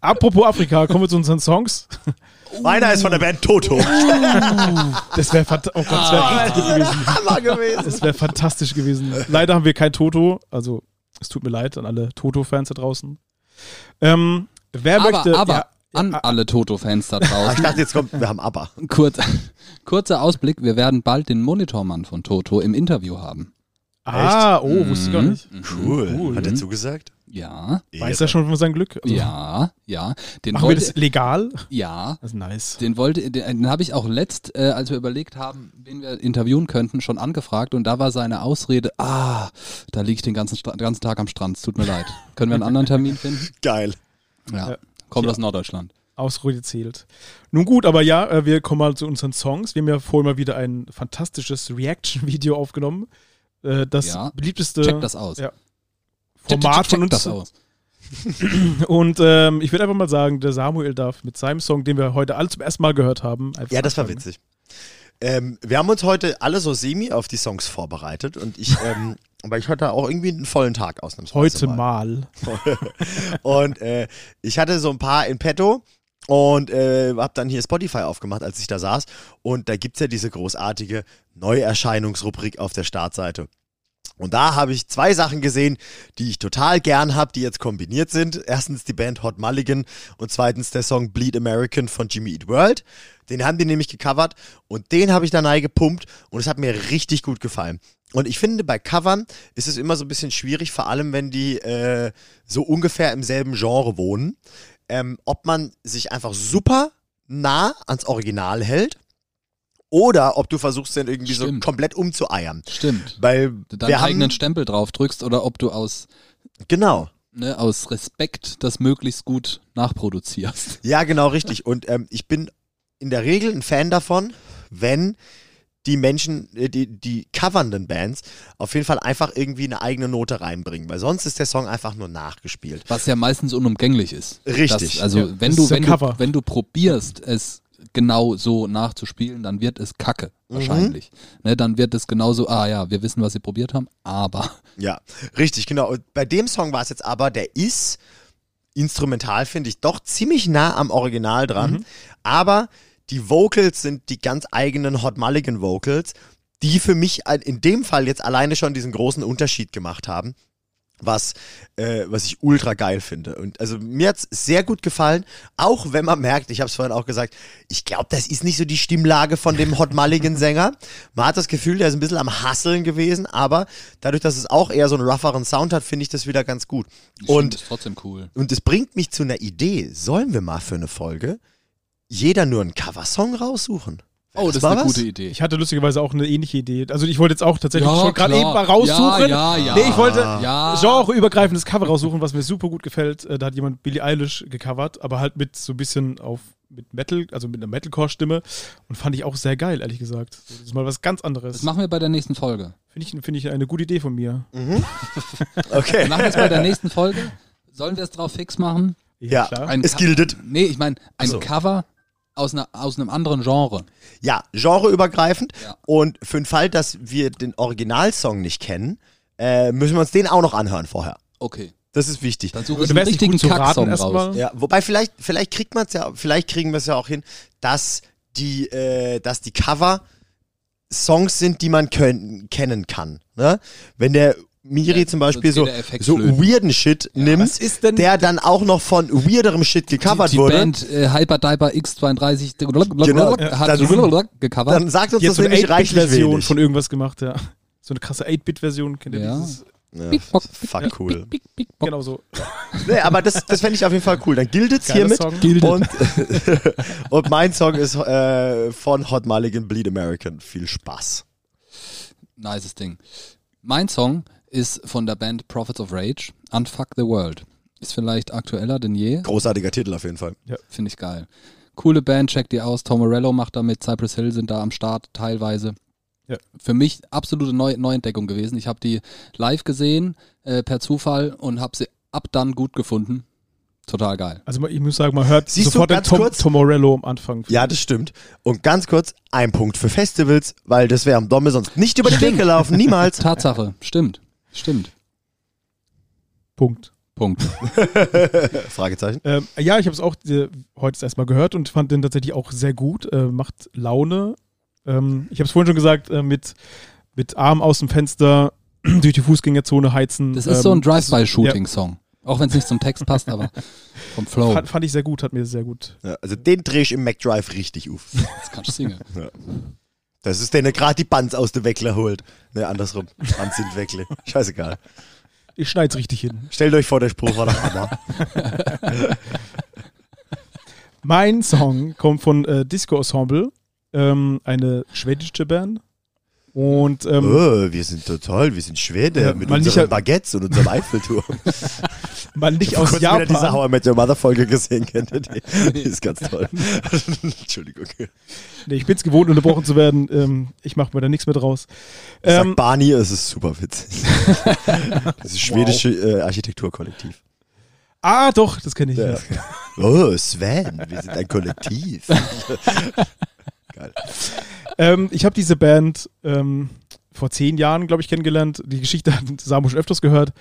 S1: Apropos Afrika, kommen wir zu unseren Songs.
S4: Meiner ist von der Band Toto.
S1: Das wäre fant- oh gut gewesen.
S4: Hammer gewesen.
S1: Das wäre fantastisch gewesen. Leider haben wir kein Toto. Also, es tut mir leid an alle Toto-Fans da draußen. Ähm, wer
S3: aber
S1: möchte.
S3: aber
S1: ja,
S3: an
S1: ja,
S3: alle Toto-Fans da
S4: Ah, ich
S3: draußen,
S4: dachte, jetzt kommt, wir haben ABBA.
S3: kurz, kurzer Ausblick, wir werden bald den Monitormann von Toto im Interview haben.
S1: Ah, oh, wusste ich gar nicht.
S3: Mhm.
S4: Cool.
S1: Cool.
S4: Hat er zugesagt?
S3: Ja,
S1: Weiß er schon von seinem Glück? Also,
S3: ja, ja. Den
S1: Machen wir
S3: wollte,
S1: das legal?
S3: ja,
S1: Das ist nice.
S3: den wollte, den, den habe ich auch letzt, äh, als wir überlegt haben, wen wir interviewen könnten, schon angefragt und da war seine Ausrede, ah, da liege ich den ganzen, den ganzen Tag am Strand, es tut mir leid. Können wir einen anderen Termin finden?
S4: Geil.
S3: Ja,
S1: Ja.
S3: kommt
S1: Ja.
S3: aus Norddeutschland.
S1: Ausruhe zählt. Nun gut, aber ja, äh, wir kommen mal zu unseren Songs. Wir haben ja vorhin mal wieder ein fantastisches Reaction-Video aufgenommen. Äh, Das
S3: Ja.
S1: beliebteste
S3: Check das aus.
S1: ja,
S3: Check-
S1: Format
S3: check-
S1: von
S3: check
S1: uns.
S3: das aus.
S1: Und ähm, ich würde einfach mal sagen, der Samuel darf mit seinem Song, den wir heute alle zum ersten Mal gehört haben. einfach
S4: Ja, das war witzig. Ähm, wir haben uns heute alle so semi auf die Songs vorbereitet und ich, ähm, weil ich hatte auch irgendwie einen vollen Tag ausnahmsweise
S1: Heute
S4: mal.
S1: mal.
S4: Und äh, ich hatte so ein paar in petto und äh, habe dann hier Spotify aufgemacht, als ich da saß. Und da gibt's ja diese großartige Neuerscheinungsrubrik auf der Startseite. Und da habe ich zwei Sachen gesehen, die ich total gern habe, die jetzt kombiniert sind. Erstens die Band Hot Mulligan und zweitens der Song Bleed American von Jimmy Eat World. Den haben die nämlich gecovert und den habe ich da gepumpt und es hat mir richtig gut gefallen. Und ich finde, bei Covern ist es immer so ein bisschen schwierig, vor allem wenn die äh, so ungefähr im selben Genre wohnen, ähm, ob man sich einfach super nah ans Original hält oder ob du versuchst, den irgendwie so
S3: Stimmt.
S4: komplett umzueiern.
S3: Stimmt.
S4: Weil
S3: Deinen
S4: wir
S3: eigenen Stempel drauf drückst oder ob du aus,
S4: genau,
S3: ne, aus Respekt das möglichst gut nachproduzierst.
S4: ja genau richtig. Und ähm, ich bin in der Regel ein Fan davon, wenn die Menschen, äh, die, die covernden Bands auf jeden Fall einfach irgendwie eine eigene Note reinbringen, weil sonst ist der Song einfach nur nachgespielt.
S3: Was ja meistens unumgänglich ist.
S4: Richtig.
S3: Das, also
S1: Ja,
S3: wenn du wenn du
S1: Cover.
S3: wenn du probierst es genau so nachzuspielen, dann wird es Kacke
S4: Mhm.
S3: wahrscheinlich. Ne, dann wird es genauso. Ah ja, wir wissen, was sie probiert haben, aber
S4: Ja, richtig, genau. Und bei dem Song war es jetzt aber, der ist instrumental, finde ich, doch ziemlich nah am Original dran. Aber die Vocals sind die ganz eigenen Hot Mulligan Vocals, die für mich in dem Fall jetzt alleine schon diesen großen Unterschied gemacht haben. Was, äh, was ich ultra geil finde. Und also mir hat's sehr gut gefallen, auch wenn man merkt, ich habe es vorhin auch gesagt, ich glaube, das ist nicht so die Stimmlage von dem Hot Mulligan Sänger. Man hat das Gefühl, der ist ein bisschen am Hasseln gewesen, aber dadurch, dass es auch eher so einen rougheren Sound hat, finde ich das wieder ganz gut.
S3: die Stimme
S4: Und
S3: ist trotzdem cool.
S4: und es bringt mich zu einer Idee. Sollen wir mal für eine Folge jeder nur einen Coversong raussuchen?
S3: Oh, das ist
S4: mal
S3: eine
S4: was?
S3: gute Idee.
S1: Ich hatte lustigerweise auch eine ähnliche Idee. Also ich wollte jetzt auch tatsächlich
S3: Ja,
S1: schon gerade eben mal raussuchen.
S3: Ja, ja, ja.
S1: Nee, ich wollte
S3: Ja.
S1: genreübergreifendes Cover raussuchen, was mir super gut gefällt. Äh, Da hat jemand Billie Eilish gecovert, aber halt mit so ein bisschen auf mit Metal, also mit einer Metalcore-Stimme. Und fand ich auch sehr geil, ehrlich gesagt. Das ist mal was ganz
S3: Das
S1: anderes.
S3: machen wir bei der nächsten Folge.
S1: Finde ich, find ich eine gute Idee von mir.
S4: Okay.
S3: Wir machen es bei der nächsten Folge. Sollen wir es drauf fix machen?
S4: Ja.
S1: klar.
S3: Ein
S4: Es gildet.
S3: Nee, ich meine, ein
S4: so.
S3: Cover aus, einer, aus einem anderen Genre.
S4: Ja, genreübergreifend.
S3: Ja.
S4: Und für den Fall, dass wir den Originalsong nicht kennen, äh, müssen wir uns den auch noch anhören vorher.
S3: Okay.
S4: Das ist wichtig.
S3: Dann suche
S1: Du
S3: ich einen
S1: wärst nicht
S3: richtigen Kacksong raus.
S4: Ja, wobei vielleicht, vielleicht kriegt man es ja, vielleicht kriegen wir es ja auch hin, dass die, äh, dass die Cover Songs sind, die man können, kennen kann. Ne? Wenn der Miri
S3: Ja,
S4: zum Beispiel so, so weirden Shit nimmt,
S1: ist denn-
S4: der dann auch noch von weirderem Shit gecovert
S3: die, die
S4: wurde,
S3: Band äh, Hyper Diaper X32
S4: Genau.
S3: hat
S4: Dann-
S3: gecovert.
S4: dann sagt uns
S1: Die hat
S4: das
S1: so eine
S4: nämlich reichlich
S1: 8-Bit-Version
S4: wenig.
S1: von irgendwas gemacht, ja. So eine krasse 8-Bit-Version, kennt ihr
S3: Ja.
S1: dieses?
S4: Ja,
S3: Pick, bock,
S4: fuck cool.
S3: Pick, pick, bock.
S1: Genau so.
S4: Nee, aber das, das fände ich auf jeden Fall cool. Dann giltet's
S1: Geiler
S4: hiermit.
S1: Song.
S3: Gildet.
S4: Und, und mein Song ist äh, von Hot Mulligan Bleed American. Viel Spaß.
S3: Nices Ding. Mein Song ist von der Band Prophets of Rage, Unfuck the World. Ist vielleicht aktueller denn je.
S4: Großartiger Titel auf jeden Fall.
S3: Finde ich geil. Coole Band, checkt die aus. Tom Morello macht damit, Cypress Hill sind da am Start teilweise.
S1: Ja.
S3: Für mich absolute Neu Neuentdeckung gewesen. Ich habe die live gesehen, äh, per Zufall und habe sie ab dann gut gefunden. Total geil.
S1: Also ich muss sagen, man hört
S4: Siehst du,
S1: sofort den
S4: ganz
S1: Tom,
S4: kurz?
S1: Tom Morello am Anfang.
S4: Ja, das stimmt. Und ganz kurz, ein Punkt für Festivals, weil das wäre am Domme sonst nicht über den Weg gelaufen. Niemals.
S3: Tatsache, stimmt. Stimmt.
S1: Punkt.
S3: Punkt.
S4: Fragezeichen.
S1: Ähm, ja, ich habe es auch äh, heute erstmal gehört und fand den tatsächlich auch sehr gut. Äh, macht Laune. Ähm, ich habe es vorhin schon gesagt, äh, mit, mit Arm aus dem Fenster durch die Fußgängerzone heizen.
S3: Das ist
S1: ähm,
S3: so ein Drive-by-Shooting-Song. Auch wenn es nicht zum Text passt, aber vom Flow.
S1: Fand, fand ich sehr gut, hat mir sehr gut.
S4: Ja, also den drehe ich im McDrive richtig auf.
S3: Das kannst du singen.
S4: Das ist der, der gerade die Bands aus der Weckler holt. Ne, andersrum. Bands sind Weckle. Scheißegal.
S1: Ich schneid's richtig hin.
S4: Stellt euch vor, der Spruch war doch Hammer.
S1: Mein Song kommt von äh, Disco Ensemble, ähm, eine schwedische Band. Und ähm,
S4: oh, wir sind total, wir sind Schwede
S1: Ja,
S4: mit
S1: mal nicht-
S4: unseren Baguettes und unserem Eiffelturm.
S1: mal nicht
S4: Ich habe
S1: aus
S4: kurz wieder diese
S1: Japan.
S4: How I Met Your Mother Folge gesehen, kennt ihr die? Die ist ganz toll. Entschuldigung.
S1: Nee, ich bin's gewohnt, unterbrochen zu werden. Ähm, ich mache mir da nichts mehr draus. Ähm,
S4: Barney, es ist super witzig. Das ist schwedische äh, Architekturkollektiv.
S1: ah, doch, das kenne ich.
S4: Ja.
S1: Ja.
S4: Oh, Sven, wir sind ein Kollektiv. Geil.
S1: Ähm, ich habe diese Band ähm, vor zehn Jahren, glaube ich, kennengelernt. Die Geschichte hat Samu schon öfters gehört.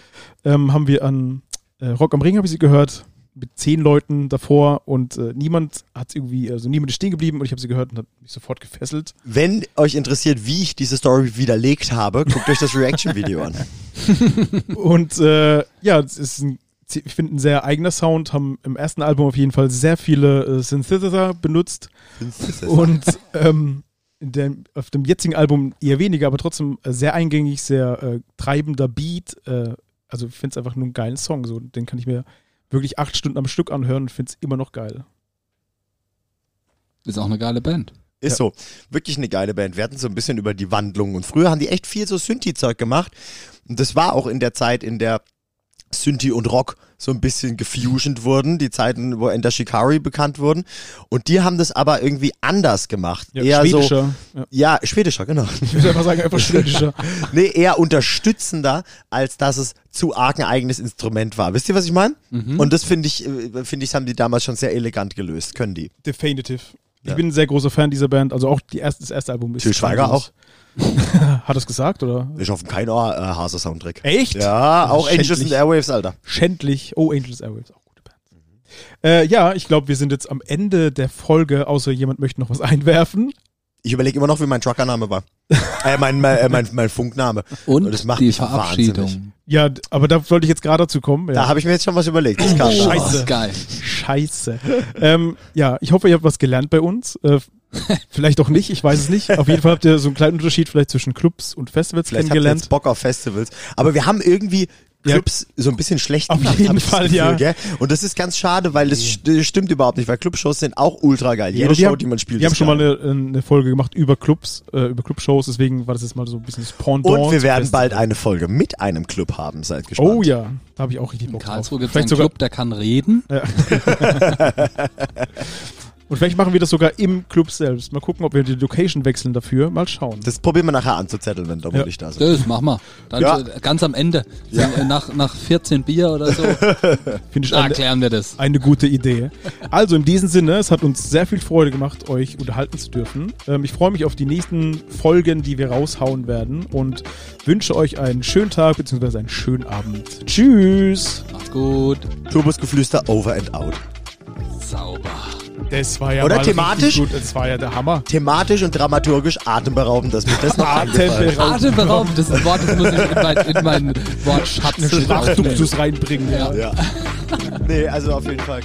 S1: Ähm, haben wir an äh, Rock am Ring habe ich sie gehört mit zehn Leuten davor und äh, niemand hat irgendwie, also niemand ist stehen geblieben und ich habe sie gehört und hat mich sofort gefesselt.
S4: Wenn euch interessiert, wie ich diese Story widerlegt habe, guckt euch das Reaction-Video an.
S1: Und äh, ja, es ist ein, ich finde ein sehr eigener Sound, haben im ersten Album auf jeden Fall sehr viele äh, Synthesizer benutzt und ähm, dem, auf dem jetzigen Album eher weniger, aber trotzdem äh, sehr eingängig, sehr äh, treibender Beat. Äh, also ich finde es einfach nur einen geilen Song. So. Den kann ich mir wirklich acht Stunden am Stück anhören und finde es immer noch geil.
S3: Ist auch eine geile Band.
S4: Ist
S1: Ja.
S4: so. Wirklich eine geile Band. Wir hatten so ein bisschen über die Wandlung. Und früher haben die echt viel so Synthi-Zeug gemacht. Und das war auch in der Zeit, in der Synthi und Rock so ein bisschen gefusioned wurden, die Zeiten, wo Ender Shikari bekannt wurden. Und die haben das aber irgendwie anders gemacht.
S1: Ja,
S4: eher so,
S1: schwedischer. Ja.
S4: ja, schwedischer, genau.
S1: Ich würde einfach sagen, einfach schwedischer.
S4: nee, eher unterstützender, als dass es zu arg ein eigenes Instrument war. Wisst ihr, was ich meine? Und das finde ich, äh, finde ich, haben die damals schon sehr elegant gelöst. Können die.
S1: Definitive. Ich
S4: Ja.
S1: bin ein sehr großer Fan dieser Band. Also auch die erste, das erste Album ist.
S4: Til Schweiger
S1: grandios. Hat er es gesagt, oder?
S4: Ich hoffe, kein Ohr, äh, Hase-Soundtrack.
S1: Echt?
S4: Ja, auch
S1: Schändlich.
S4: Angels and Airwaves, Alter.
S1: Schändlich. Oh, Angels Airwaves, auch gute Band. Äh, ja, ich glaube, wir sind jetzt am Ende der Folge, außer jemand möchte noch was einwerfen.
S4: Ich überlege immer noch, wie mein Truckername war. äh, mein, mein, äh, mein, mein Funkname.
S3: Und
S4: das macht
S3: die
S4: mich
S3: Verabschiedung.
S4: wahnsinnig.
S1: Ja, aber da wollte ich jetzt gerade dazu kommen. Ja.
S4: Da habe ich mir jetzt schon was überlegt. Das kann
S1: Oh. Scheiße.
S3: geil.
S1: Scheiße. ähm, ja, ich hoffe, ihr habt was gelernt bei uns. Äh, vielleicht auch nicht, ich weiß es nicht. Auf jeden Fall habt ihr so einen kleinen Unterschied vielleicht zwischen Clubs und Festivals
S4: Vielleicht habt ihr
S1: kennengelernt.
S4: jetzt Bock auf Festivals. Aber wir haben irgendwie
S1: Ja.
S4: Clubs so ein bisschen schlecht
S1: Auf
S4: gemacht,
S1: jeden
S4: ich das
S1: Fall,
S4: Gefühl,
S1: ja.
S4: Gell? Und das ist ganz schade, weil das, das stimmt überhaupt nicht, weil Clubshows sind auch ultra geil. Jede
S1: wir
S4: Show,
S1: haben-
S4: die man spielt,
S1: Wir haben schon mal eine, eine Folge gemacht über Clubs, äh, über Clubshows, deswegen war das jetzt mal so ein bisschen das Pendant.
S4: Und wir werden
S1: Festival.
S4: bald eine Folge mit einem Club haben, seid gespannt.
S1: Oh ja, da habe ich auch richtig
S3: In
S1: Bock
S3: Karlsruhe
S1: drauf.
S3: gibt es
S1: Vielleicht
S3: einen
S1: sogar,
S3: Club, der kann reden.
S1: Und vielleicht machen wir das sogar im Club selbst. Mal gucken, ob wir die Location wechseln dafür. Mal schauen.
S4: Das probieren wir nachher anzuzetteln, wenn Dominik
S1: Ja.
S4: nicht da sind.
S3: Das machen wir. Dann
S4: Ja.
S3: äh, ganz am Ende.
S4: Ja.
S3: Nach, nach 14 Bier oder so.
S1: Finde ich
S3: da
S1: eine,
S3: klären wir das.
S1: eine gute Idee. Also in diesem Sinne, es hat uns sehr viel Freude gemacht, euch unterhalten zu dürfen. Ähm, ich freue mich auf die nächsten Folgen, die wir raushauen werden und wünsche euch einen schönen Tag bzw. einen schönen Abend. Tschüss!
S3: Macht's gut.
S4: Turbusgeflüster over and out.
S3: Sauber.
S1: Das war ja
S4: Oder
S1: mal
S4: thematisch?
S1: Gut. Das war ja der Hammer.
S4: Thematisch und dramaturgisch atemberaubend, dass mir das noch.
S1: Atemberaubend.
S3: Atemberaubend, das ist ein Wort, das muss ich in, mein, in meinen Wortschatz.
S1: Sprachduktus reinbringen.
S3: Ja.
S4: Ja. nee, also auf jeden Fall.